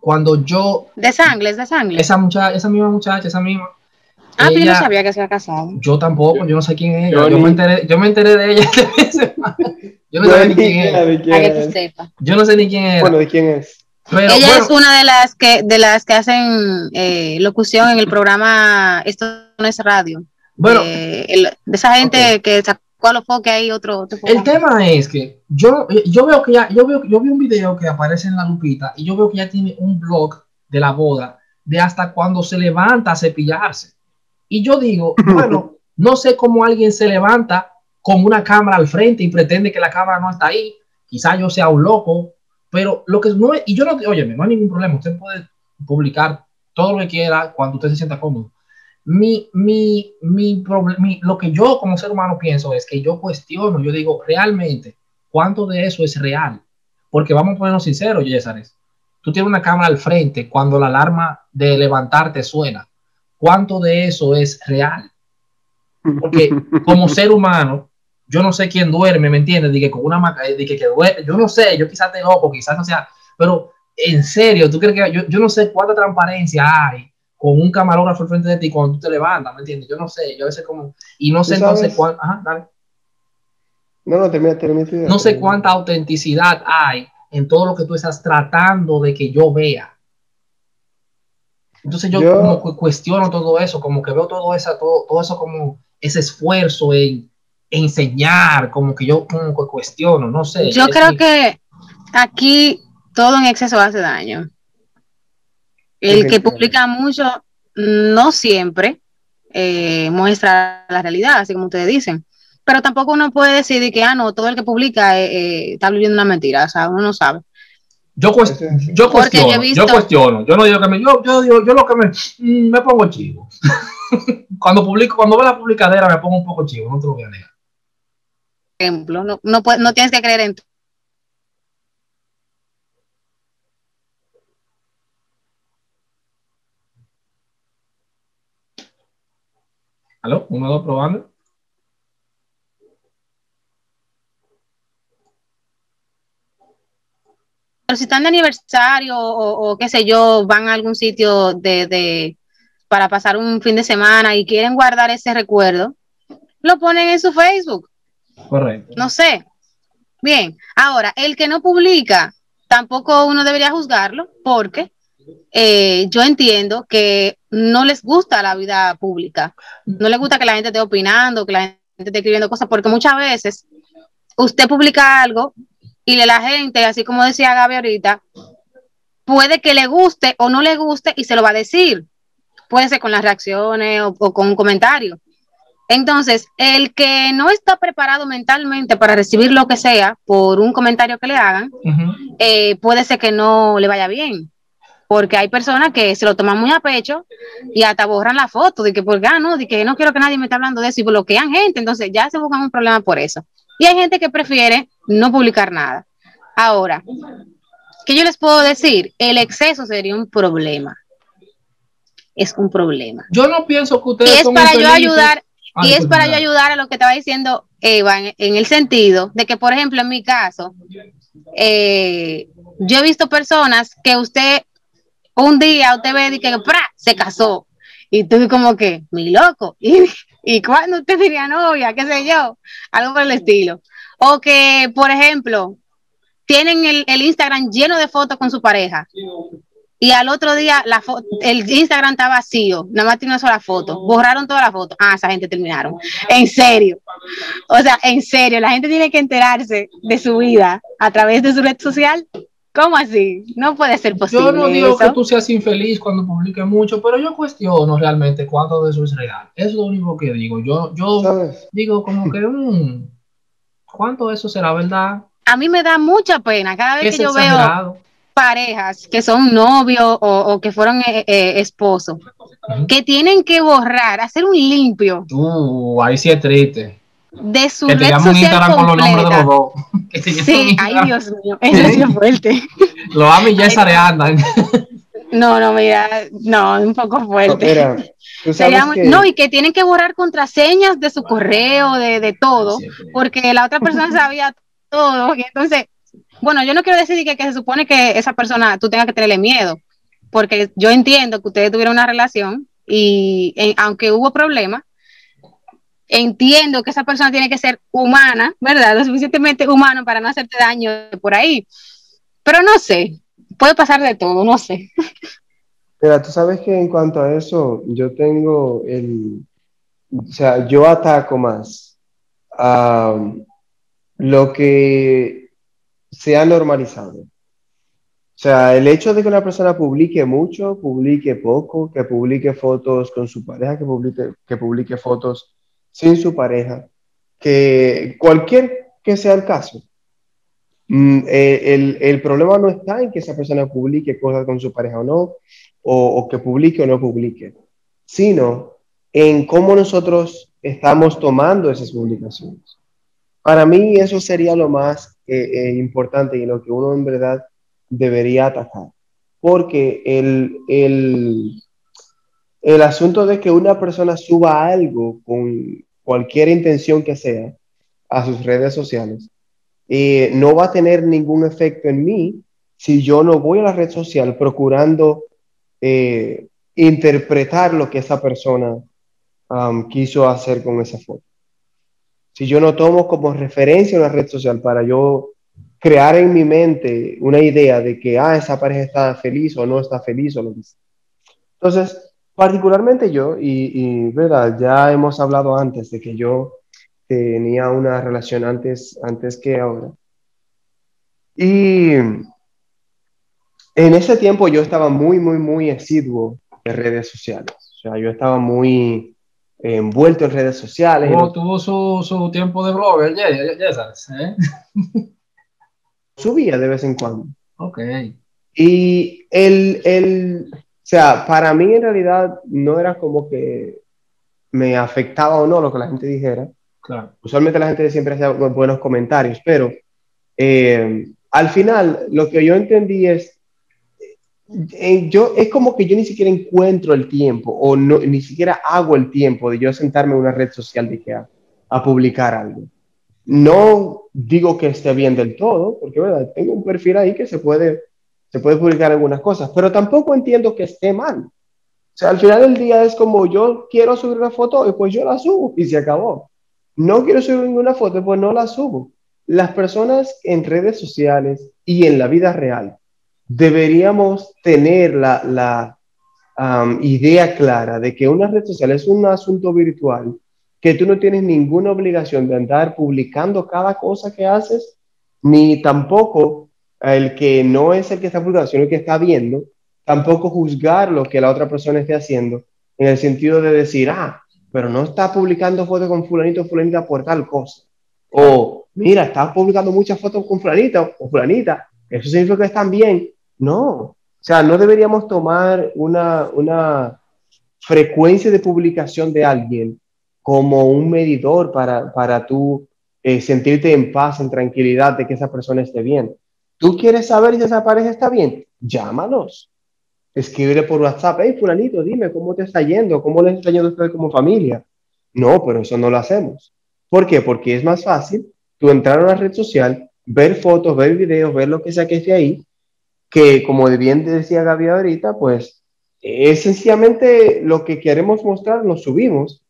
cuando yo... De sangre, de sangre. Esa, muchacha, esa misma muchacha, esa misma... Ah, ella, pero yo no sabía que se había casado. Yo tampoco, yo no sé quién es ella. Yo, yo me, enteré, yo me enteré de ella [laughs] Yo no sé ni quién es. Yo no sé ni quién es. Bueno, ¿de quién es? Pero, ella bueno, es una de las que de las que hacen eh, locución en el programa Esto no es radio. Bueno, eh, el, de esa gente okay. que sacó los foques ahí otro, otro El tema es que yo, yo veo que ya, yo veo, yo vi un video que aparece en la lupita y yo veo que ya tiene un blog de la boda de hasta cuando se levanta a cepillarse. Y yo digo, [laughs] bueno, no sé cómo alguien se levanta con una cámara al frente y pretende que la cámara no está ahí. Quizá yo sea un loco, pero lo que no es, y yo no, oye, no hay ningún problema, usted puede publicar todo lo que quiera cuando usted se sienta cómodo. Mi, mi, mi, mi, lo que yo como ser humano pienso es que yo cuestiono, yo digo, realmente, ¿cuánto de eso es real? Porque vamos a ponernos sinceros, Yesares. Tú tienes una cámara al frente cuando la alarma de levantarte suena cuánto de eso es real. Porque [laughs] como ser humano, yo no sé quién duerme, ¿me entiendes? De que con una maca, de que, que duerme, yo no sé, yo quizás te loco, quizás no sea, pero en serio, ¿tú crees que yo, yo no sé cuánta transparencia hay con un camarógrafo al frente de ti cuando tú te levantas, ¿me entiendes? Yo no sé, yo a veces como, y no sé entonces cuánto, ajá, dale. No, no, termina, termina, termina, No sé cuánta autenticidad hay en todo lo que tú estás tratando de que yo vea. Entonces yo, yo, como que cuestiono todo eso, como que veo todo eso, todo, todo eso como ese esfuerzo en, en, enseñar, como que yo como que cuestiono, no sé. Yo creo que... que aquí todo en exceso hace daño. El que publica mucho no siempre eh, muestra la realidad, así como ustedes dicen. Pero tampoco uno puede decir que, ah, no, todo el que publica eh, eh, está viviendo una mentira, o sea, uno no sabe. Yo, cuest- cuestiono, yo, cuestiono. Yo no digo que me, yo, yo, digo- yo lo que me, mm, me pongo chivo. [laughs] cuando publico, cuando veo la publicadera me pongo un poco chivo, no te lo voy a negar. ejemplo, no, no, no tienes que creer en ¿Aló? ¿Uno, dos, probando? Pero si están de aniversario o, o qué sé yo, van a algún sitio de, de- para pasar un fin de semana y quieren guardar ese recuerdo, lo ponen en su Facebook, Correcto. no sé. Bien, ahora, el que no publica, tampoco uno debería juzgarlo porque eh, yo entiendo que no les gusta la vida pública, no les gusta que la gente esté opinando, que la gente esté escribiendo cosas, porque muchas veces usted publica algo y la gente, así como decía Gaby ahorita, puede que le guste o no le guste y se lo va a decir. Puede ser con las reacciones o, o con un comentario. Entonces, el que no está preparado mentalmente para recibir lo que sea por un comentario que le hagan, eh, puede ser que no le vaya bien. Porque hay personas que se lo toman muy a pecho y hasta borran la foto de que porque ah, no, de que no quiero que nadie me esté hablando de eso y bloquean gente. Entonces ya se buscan un problema por eso. Y hay gente que prefiere no publicar nada. Ahora, ¿qué yo les puedo decir? El exceso sería un problema. Es un problema. Yo no pienso que Y ustedes es son para yo ayudar Ah, y es para yo ayudar a lo que estaba diciendo Eva, en, en el sentido de que, por ejemplo, en mi caso, eh, yo he visto personas que usted, un día usted ve y que se casó. Y tú como que, mi loco, [laughs] ¿y, y cuándo usted diría novia? ¿Qué sé yo? Algo por el estilo. O que, por ejemplo, tienen el, el Instagram lleno de fotos con su pareja y al otro día la el Instagram está vacío, nada más tiene una sola foto, borraron todas las fotos. Ah, esa gente terminaron. En serio. O sea, en serio, la gente tiene que enterarse de su vida a través de su red social. ¿Cómo así? No puede ser posible. Yo no digo eso. que tú seas infeliz cuando publiques mucho, pero yo cuestiono realmente cuánto de eso es real. Es lo único que digo. Yo, yo ¿Sabes? digo como que, mm, ¿cuánto de eso será verdad? A mí me da mucha pena cada vez Es que yo veo parejas que son novios o, o que fueron eh, eh, esposos, que tienen que borrar, hacer un limpio Uh, ahí sí es triste. De su Que red social Instagram con los nombres de completa. los [laughs] un Sí, ay. Dios mío, eso sí es fuerte. [laughs] Los Ami y Yesa le andan. No, no, mira, no, un poco No, fuerte. mira, [laughs] tú sabes que- No, y que tienen que borrar contraseñas de su correo, de, de todo, porque la otra persona sabía todo. Y entonces, bueno, yo no quiero decir que, que se supone que esa persona tú tengas que tenerle miedo, porque yo entiendo que ustedes tuvieron una relación y en- aunque hubo problemas, entiendo que esa persona tiene que ser humana, ¿verdad? Lo suficientemente humano para no hacerte daño por ahí. Pero no sé, puede pasar de todo, no sé. [laughs] Mira, tú sabes que en cuanto a eso, yo tengo el, o sea, yo ataco más a lo que se ha normalizado. O sea, el hecho de que una persona publique mucho, publique poco, que publique fotos con su pareja, que publique, que publique fotos sin su pareja, que cualquier que sea el caso, mm, eh, el, el problema no está en que esa persona publique cosas con su pareja o no, o, que publique o no publique, sino en cómo nosotros estamos tomando esas publicaciones. Para mí eso sería lo más eh, eh, importante y lo que uno en verdad debería atacar. Porque el, el, el asunto de que una persona suba algo con cualquier intención que sea a sus redes sociales, eh, no va a tener ningún efecto en mí si yo no voy a la red social procurando eh, interpretar lo que esa persona um, quiso hacer con esa foto. Si yo no tomo como referencia una red social para yo crear en mi mente una idea de que, ah, esa pareja está feliz o no está feliz o lo que. Entonces, particularmente yo, y, y verdad, ya hemos hablado antes de que yo tenía una relación antes, antes que ahora. Y en ese tiempo yo estaba muy, muy, muy asiduo de redes sociales. O sea, yo estaba muy envuelto en redes sociales. Tuvo, lo- tuvo su, su tiempo de blogger, ya, ya, ya sabes. ¿eh? subía de vez en cuando. Ok. Y el, el, sea, para mí en realidad no era como que me afectaba o no lo que la gente dijera. Claro. Usualmente la gente siempre hace buenos comentarios, pero eh, al final lo que yo entendí es, eh, yo, es como que yo ni siquiera encuentro el tiempo o no, ni siquiera hago el tiempo de yo sentarme en una red social de que a, a publicar algo. No digo que esté bien del todo, porque ¿verdad? tengo un perfil ahí que se puede, se puede publicar algunas cosas, pero tampoco entiendo que esté mal. O sea, al final del día es como yo quiero subir una foto y pues yo la subo y se acabó. No quiero subir ninguna foto, pues no la subo. Las personas en redes sociales y en la vida real deberíamos tener la, la um, idea clara de que una red social es un asunto virtual, que tú no tienes ninguna obligación de andar publicando cada cosa que haces, ni tampoco el que no es el que está publicando, sino el que está viendo, tampoco juzgar lo que la otra persona esté haciendo, en el sentido de decir, ah, pero no está publicando fotos con fulanito o fulanita por tal cosa. O, mira, está publicando muchas fotos con fulanita o fulanita, eso significa que están bien. No, o sea, no deberíamos tomar una, una frecuencia de publicación de alguien como un medidor para, para tú eh, sentirte en paz, en tranquilidad de que esa persona esté bien. ¿Tú quieres saber si esa pareja está bien? Llámanos. Escríbele por WhatsApp, hey, fulanito, dime cómo te está yendo, cómo les está yendo a ustedes como familia. No, pero eso no lo hacemos. ¿Por qué? Porque es más fácil tú entrar a una red social, ver fotos, ver videos, ver lo que sea que esté ahí, que como bien decía Gaby ahorita, pues es sencillamente lo que queremos mostrar, lo subimos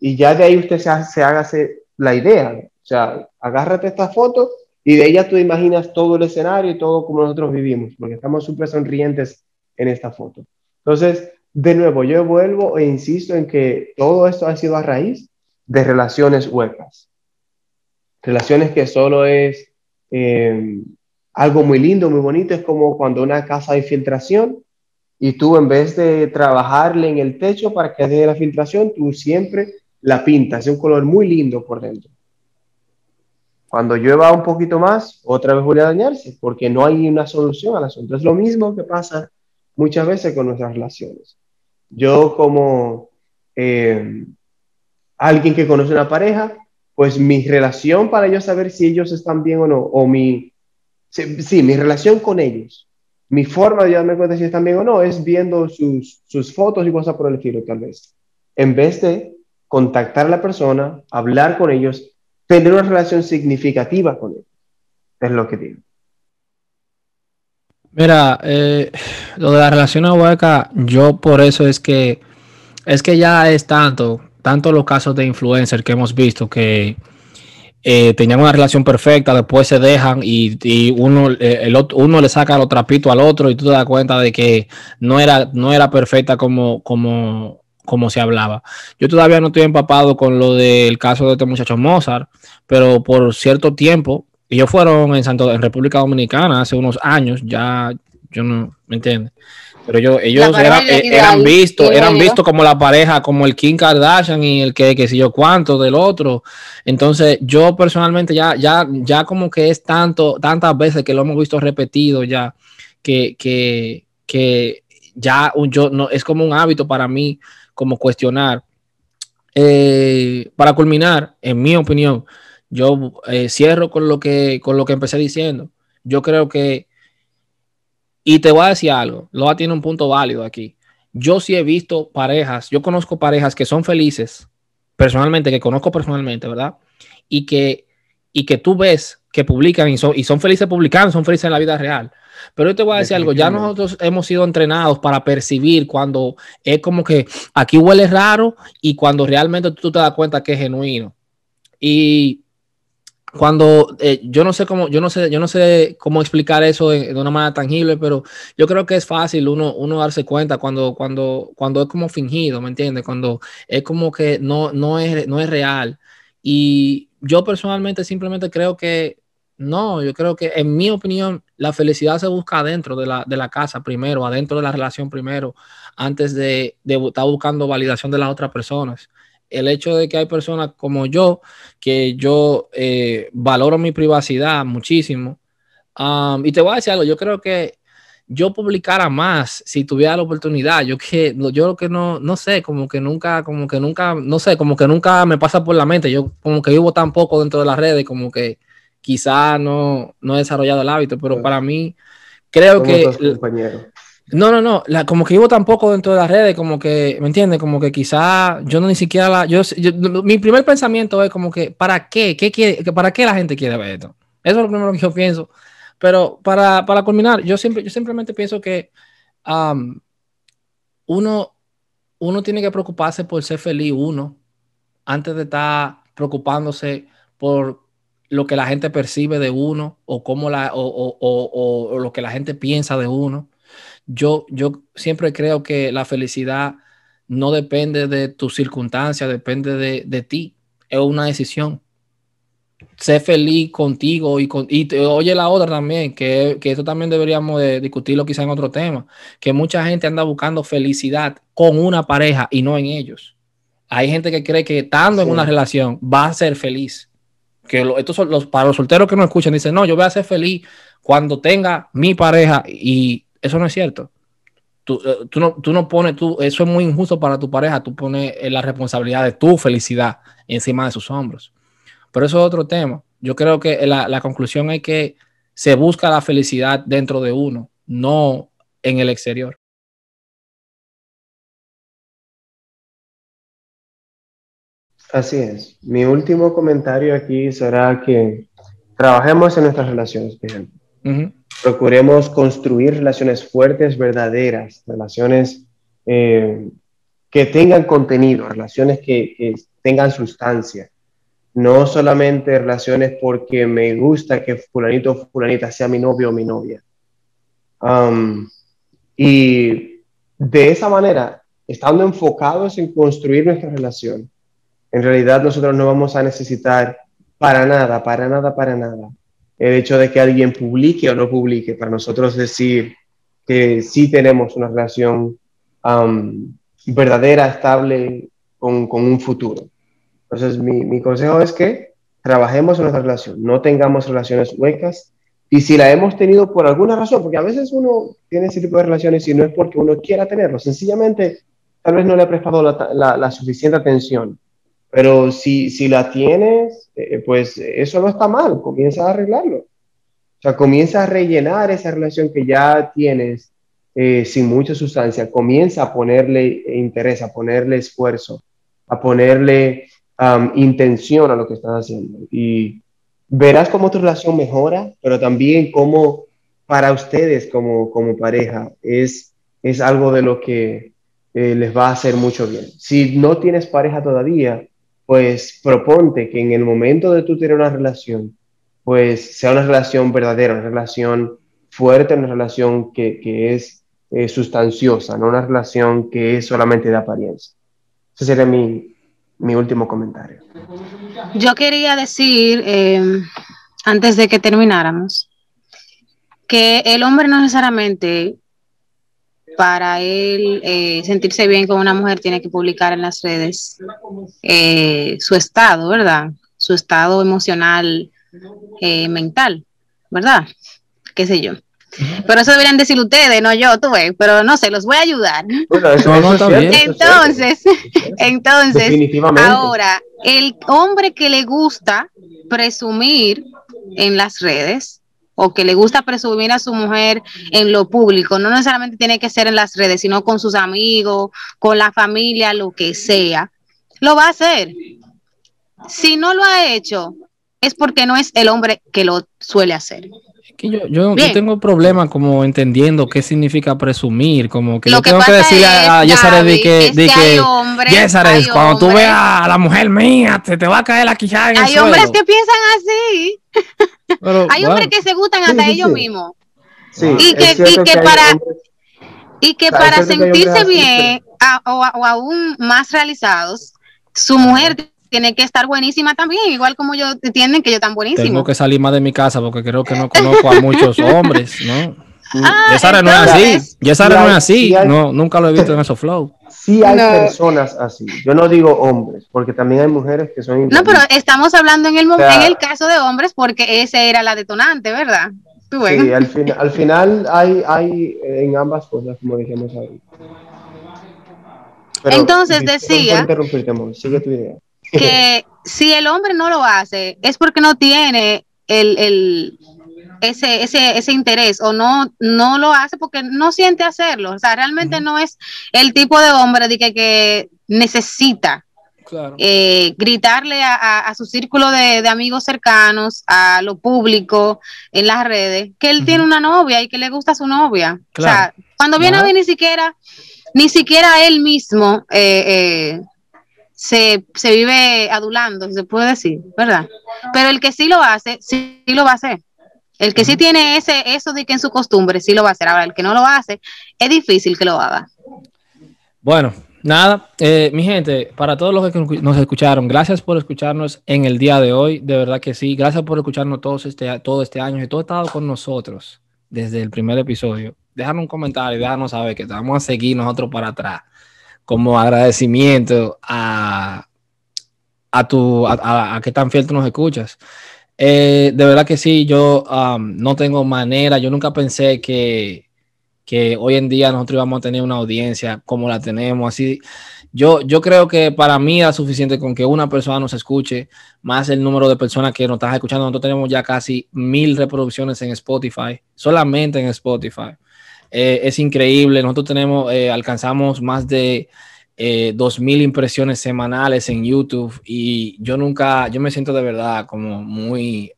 y ya de ahí usted se, se haga la idea. O sea, agárrate esta foto y de ella tú imaginas todo el escenario y todo como nosotros vivimos, porque estamos súper sonrientes en esta foto. Entonces, de nuevo, yo vuelvo e insisto en que todo esto ha sido a raíz de relaciones huecas. Relaciones que solo es eh, algo muy lindo, muy bonito, es como cuando una casa de filtración y tú en vez de trabajarle en el techo para que dé la filtración, tú siempre la pintas, es un color muy lindo por dentro. Cuando llueva un poquito más, otra vez vuelve a dañarse, porque no hay una solución al asunto. Es lo mismo que pasa muchas veces con nuestras relaciones. Yo como eh, alguien que conoce una pareja, pues mi relación para yo saber si ellos están bien o no, o mi, sí, mi relación con ellos, mi forma de darme cuenta si están bien o no, es viendo sus, sus fotos y cosas por el estilo, tal vez. En vez de contactar a la persona, hablar con ellos, tener una relación significativa con ellos. Es lo que digo. Mira, eh, lo de la relación hueca, yo por eso es que es que ya es tanto, tanto los casos de influencer que hemos visto que eh, tenían una relación perfecta, después se dejan y, uno, eh, el uno le saca los trapitos al otro y tú te das cuenta de que no era, no era perfecta como, como, como se hablaba. Yo todavía no estoy empapado con lo del caso de este muchacho Mozart, pero por cierto tiempo ellos fueron en Santo, en República Dominicana hace unos años, ya yo no, ¿me entiendes? Pero ellos, ellos eh, eran vistos, eran vistos como la pareja, como el Kim Kardashian y el que, que sé yo cuánto del otro. Entonces, yo personalmente ya, ya, ya como que es tanto, tantas veces que lo hemos visto repetido ya, que, que, que ya yo no, es como un hábito para mí, como cuestionar. Eh, para culminar, en mi opinión, yo eh, cierro con lo que con lo que empecé diciendo. Yo creo que y te voy a decir algo, Loa tiene un punto válido aquí. Yo sí he visto parejas, yo conozco parejas que son felices, personalmente, que conozco personalmente, ¿verdad? Y que, y que tú ves que publican y son, y son felices publicando, son felices en la vida real. Pero yo te voy a decir algo, ya nosotros hemos sido entrenados para percibir cuando es como que aquí huele raro y cuando realmente tú te das cuenta que es genuino. Y cuando eh, yo no sé cómo, yo no sé, yo no sé cómo explicar eso de, una manera tangible, pero yo creo que es fácil uno, uno darse cuenta cuando, cuando, cuando es como fingido, ¿me entiendes? Cuando es como que no, no, es, no es real. Y yo personalmente simplemente creo que no, yo creo que en mi opinión la felicidad se busca adentro de la, de la casa primero, adentro de la relación primero, antes de, de estar buscando validación de las otras personas el hecho de que hay personas como yo, que yo eh, valoro mi privacidad muchísimo, Um, y te voy a decir algo, yo creo que yo publicara más si tuviera la oportunidad. Yo que yo que no, no sé, como que nunca, como que nunca, no sé, como que nunca me pasa por la mente. Yo como que vivo tan poco dentro de las redes, como que quizá no, no he desarrollado el hábito, pero para mí creo que... No, no, no, la, como que vivo tan poco dentro de las redes, como que, ¿me entiendes? Como que quizá yo no ni siquiera la... Yo, mi primer pensamiento es como que, ¿para qué? ¿Qué quiere, ¿Para qué la gente quiere ver esto? Eso es lo primero que yo pienso. Pero para, para culminar, yo, siempre, yo simplemente pienso que uno, uno tiene que preocuparse por ser feliz uno antes de estar preocupándose por lo que la gente percibe de uno o, cómo la, o, o, o, lo que la gente piensa de uno. Yo, yo siempre creo que la felicidad no depende de tus circunstancias, depende de, de ti. Es una decisión sé feliz contigo y, con, y oye la otra también, que, que esto también deberíamos de discutirlo quizá en otro tema, que mucha gente anda buscando felicidad con una pareja y no en ellos. Hay gente que cree que estando en una relación va a ser feliz. Que estos son los, para los solteros que no escuchan, dicen, no, yo voy a ser feliz cuando tenga mi pareja y eso no es cierto. Tú, eh, tú, no, tú no pones, tú, eso es muy injusto para tu pareja, tú pones la responsabilidad de tu felicidad encima de sus hombros. Pero eso es otro tema. Yo creo que la, conclusión es que se busca la felicidad dentro de uno, no en el exterior. Así es. Mi último comentario aquí será que trabajemos en nuestras relaciones, Procuremos construir relaciones fuertes, verdaderas, relaciones eh, que tengan contenido, relaciones que tengan sustancia no solamente relaciones porque me gusta que fulanito o fulanita sea mi novio o mi novia. Um, y de esa manera, estando enfocados en construir nuestra relación, en realidad nosotros no vamos a necesitar para nada, para nada, para nada, el hecho de que alguien publique o no publique, para nosotros decir que sí tenemos una relación um, verdadera, estable, con, con un futuro. Entonces, mi, mi consejo es que trabajemos en nuestra relación, no tengamos relaciones huecas. Y si la hemos tenido por alguna razón, porque a veces uno tiene ese tipo de relaciones y no es porque uno quiera tenerlo, sencillamente tal vez no le ha prestado la, la, suficiente atención. Pero si, si la tienes, eh, pues eso no está mal, comienza a arreglarlo. O sea, comienza a rellenar esa relación que ya tienes eh, sin mucha sustancia, comienza a ponerle interés, a ponerle esfuerzo, a ponerle intención a lo que estás haciendo. Y verás cómo tu relación mejora, pero también cómo para ustedes como, como pareja es, es algo de lo que eh, les va a hacer mucho bien. Si no tienes pareja todavía, pues proponte que en el momento de tú tener una relación, pues sea una relación verdadera, una relación fuerte, una relación que, que es eh, sustanciosa, no una relación que es solamente de apariencia. Ese sería mi, mi último comentario. Yo quería decir, eh, antes de que termináramos, que el hombre no necesariamente para él eh, sentirse bien con una mujer tiene que publicar en las redes eh, su estado, ¿verdad? Su estado emocional, mental, ¿verdad? ¿Qué sé yo? Pero eso deberían decir ustedes, no yo, tú ves, pero no sé, los voy a ayudar. entonces, [laughs] entonces, ahora, el hombre que le gusta presumir en las redes o que le gusta presumir a su mujer en lo público, no necesariamente tiene que ser en las redes, sino con sus amigos, con la familia, lo que sea, lo va a hacer. Si no lo ha hecho, es porque no es el hombre que lo suele hacer que yo, yo, tengo problemas como entendiendo qué significa presumir, como que yo tengo que decirle a Yesare de que, de que, cuando tú veas a la mujer mía, te, te va a caer la quijada en Hay hombres que piensan así. hay hombres que se gustan hasta ellos mismos. y que, y que, para y que para sentirse bien o, o aún más realizados, su mujer tiene que estar buenísima también, igual como yo entienden que yo tan buenísimo. Tengo que salir más de mi casa porque creo que no conozco a [laughs] muchos hombres, ¿no? Ah, Yesara no es así, Yesara no es así, no, nunca lo he visto en esos flow. Sí hay personas así, yo no digo hombres, porque también hay mujeres que son... No, pero estamos hablando en el, en el caso de hombres porque ese era la detonante, ¿verdad? Sí, al, fin, al final hay, hay en ambas cosas, como dijimos ahí. Entonces decía sigue tu idea. Que si el hombre no lo hace es porque no tiene el, el ese, ese, ese interés o no, no lo hace porque no siente hacerlo. O sea, realmente no es el tipo de hombre de que, que necesita eh, gritarle a, su círculo de, amigos cercanos, a lo público, en las redes, que él tiene una novia y que le gusta a su novia. O sea, cuando viene a ver ni siquiera, ni siquiera él mismo eh, eh, se, se, vive adulando, se puede decir, ¿verdad? Pero el que sí lo hace, sí, lo va a hacer. El que sí tiene ese, eso de que en su costumbre sí lo va a hacer. Ahora, el que no lo hace, es difícil que lo haga. Bueno, Nada, eh, mi gente, para todos los que nos escucharon, gracias por escucharnos en el día de hoy, de verdad que sí, gracias por escucharnos todos este, todo este año y todo estado con nosotros desde el primer episodio. Déjanos un comentario, déjanos saber que vamos a seguir nosotros para atrás como agradecimiento a, a tu, a, que tan fiel tú nos escuchas. Eh, de verdad que sí, yo um, no tengo manera, yo nunca pensé que que hoy en día nosotros íbamos a tener una audiencia como la tenemos, así. Yo, yo creo que para mí es suficiente con que una persona nos escuche, más el número de personas que nos están escuchando. Nosotros tenemos ya casi mil reproducciones en Spotify, solamente en Spotify. Eh, es increíble. Nosotros tenemos, eh, alcanzamos más de eh, mil impresiones semanales en YouTube y yo nunca, yo me siento de verdad como muy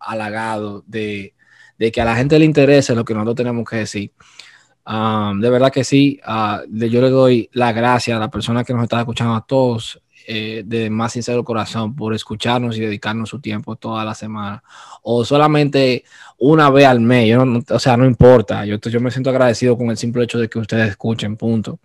halagado de, de que a la gente le interese lo que nosotros tenemos que decir de verdad que sí, uh, yo le doy la gracia a la persona que nos está escuchando, a todos, eh, de más sincero corazón, por escucharnos y dedicarnos su tiempo toda la semana, o solamente una vez al mes, yo o sea, no importa, yo, yo me siento agradecido con el simple hecho de que ustedes escuchen, punto.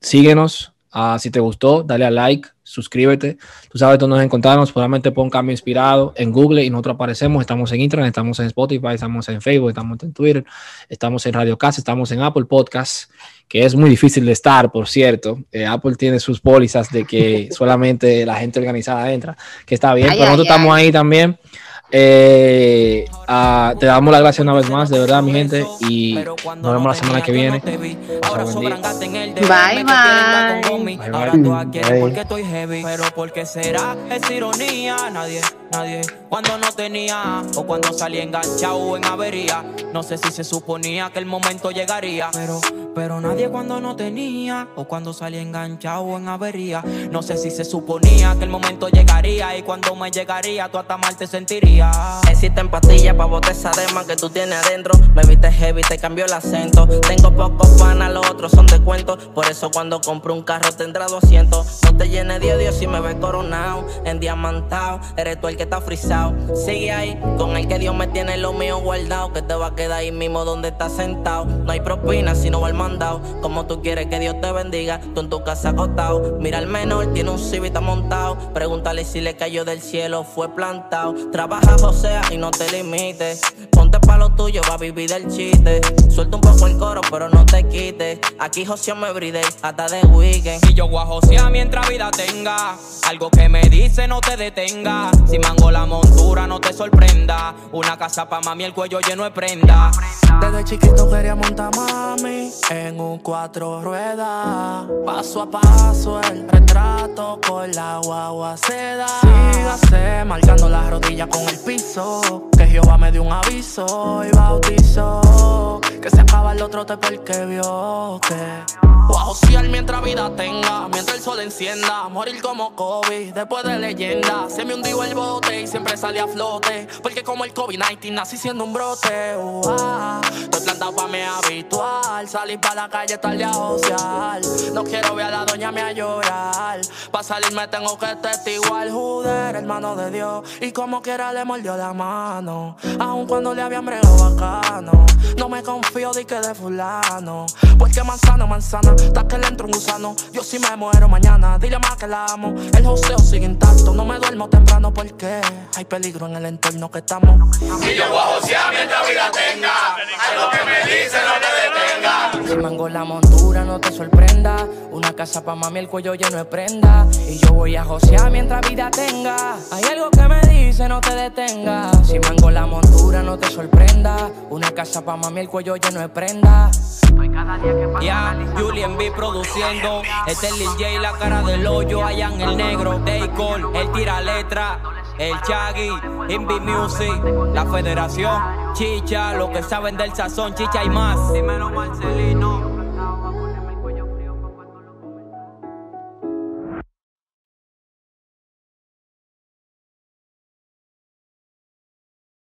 síguenos, uh, si te gustó, dale a like, suscríbete. Tú sabes dónde nos encontramos. Probablemente pon Cambio Inspirado en Google y nosotros aparecemos. Estamos en Internet, estamos en Spotify, estamos en Facebook, estamos en Twitter, estamos en Radio Casa, estamos en Apple Podcasts, que es muy difícil de estar, por cierto. Eh, Apple tiene sus pólizas de que [laughs] solamente la gente organizada entra, que está bien, pero nosotros estamos ahí también. Eh, te damos las gracias una vez más, de verdad, mi gente, y nos vemos la semana que viene. Bye, bye. Ahora tú quieres porque estoy heavy, nadie, cuando no tenía, o cuando salí enganchado en avería, no sé si se suponía que el momento llegaría, pero, pero nadie cuando no tenía, o cuando salí enganchado en avería, no sé si se suponía que el momento llegaría, y cuando me llegaría, tú hasta mal te sentirías. Existen pastillas para botar esa dema que tú tienes adentro. Me viste heavy, te cambió el acento. Tengo pocos panas, los otros son de cuento. Por eso cuando compro un carro tendrá 200. No te llenes de odio si me ves coronado, en diamantado. Eres tú el que está frisado. Sigue ahí, con el que Dios me tiene lo mío guardado. Que te va a quedar ahí mismo donde estás sentado. No hay propina si no va el mandado. Como tú quieres que Dios te bendiga, tú en tu casa acostado. Mira al menor, tiene un civita montado. Pregúntale si le cayó del cielo, fue plantado. Trabaja o sea y no te limites. Ponte pa' lo tuyo, va a vivir del chiste. Suelta un poco el coro, pero no te quites. Aquí José me bride hasta de weekend. Y yo voy a mientras vida tenga. Algo que me dice no te detenga. Si la montura, no te sorprenda. Una casa pa' mami, el cuello lleno de prenda. Desde chiquito quería montar mami en un cuatro ruedas. Paso a paso el retrato con la guagua seda. Sígase marcando las rodillas con el piso. Que Jehová me dio un aviso y bautizó. Que se acaba el otro te porque vio que. A josear mientras vida tenga, mientras el sol encienda. Morir como Kobe, después de leyenda. Se me hundió el bote y siempre salí a flote. Porque como el COVID-19 nací siendo un brote. Uh, estoy plantado pa' mi habitual. Salir pa' la calle tarde a josear. No quiero ver a la doña me a llorar. Pa' salirme tengo que testiguar. Juder, hermano de Dios. Y como quiera le mordió la mano. Aun cuando le había bregado bacano. No me confío de que de fulano. Porque manzana, hasta que le entro un gusano. Yo si me muero mañana, dile más que la amo. El joseo sigue intacto, no me duermo temprano porque hay peligro en el entorno que estamos. Si yo voy a josear mientras vida tenga, algo que me dice no te detenga. Si mango la montura, no te sorprenda. Una casa pa' mami, el cuello lleno de prenda. Y yo voy a josear mientras vida tenga. Hay algo que me dice, no te detenga. Si mango la montura, no te sorprenda. Una casa pa' mami, el cuello lleno de prenda. Ya, Julien B produciendo. Este es Lil J, la cara del hoyo. Hayan el negro, Day el tira letra. El Chaggy, Invi Music, la Federación, Chicha, lo que saben del sazón, Chicha y más. Dímelo, Marcelino.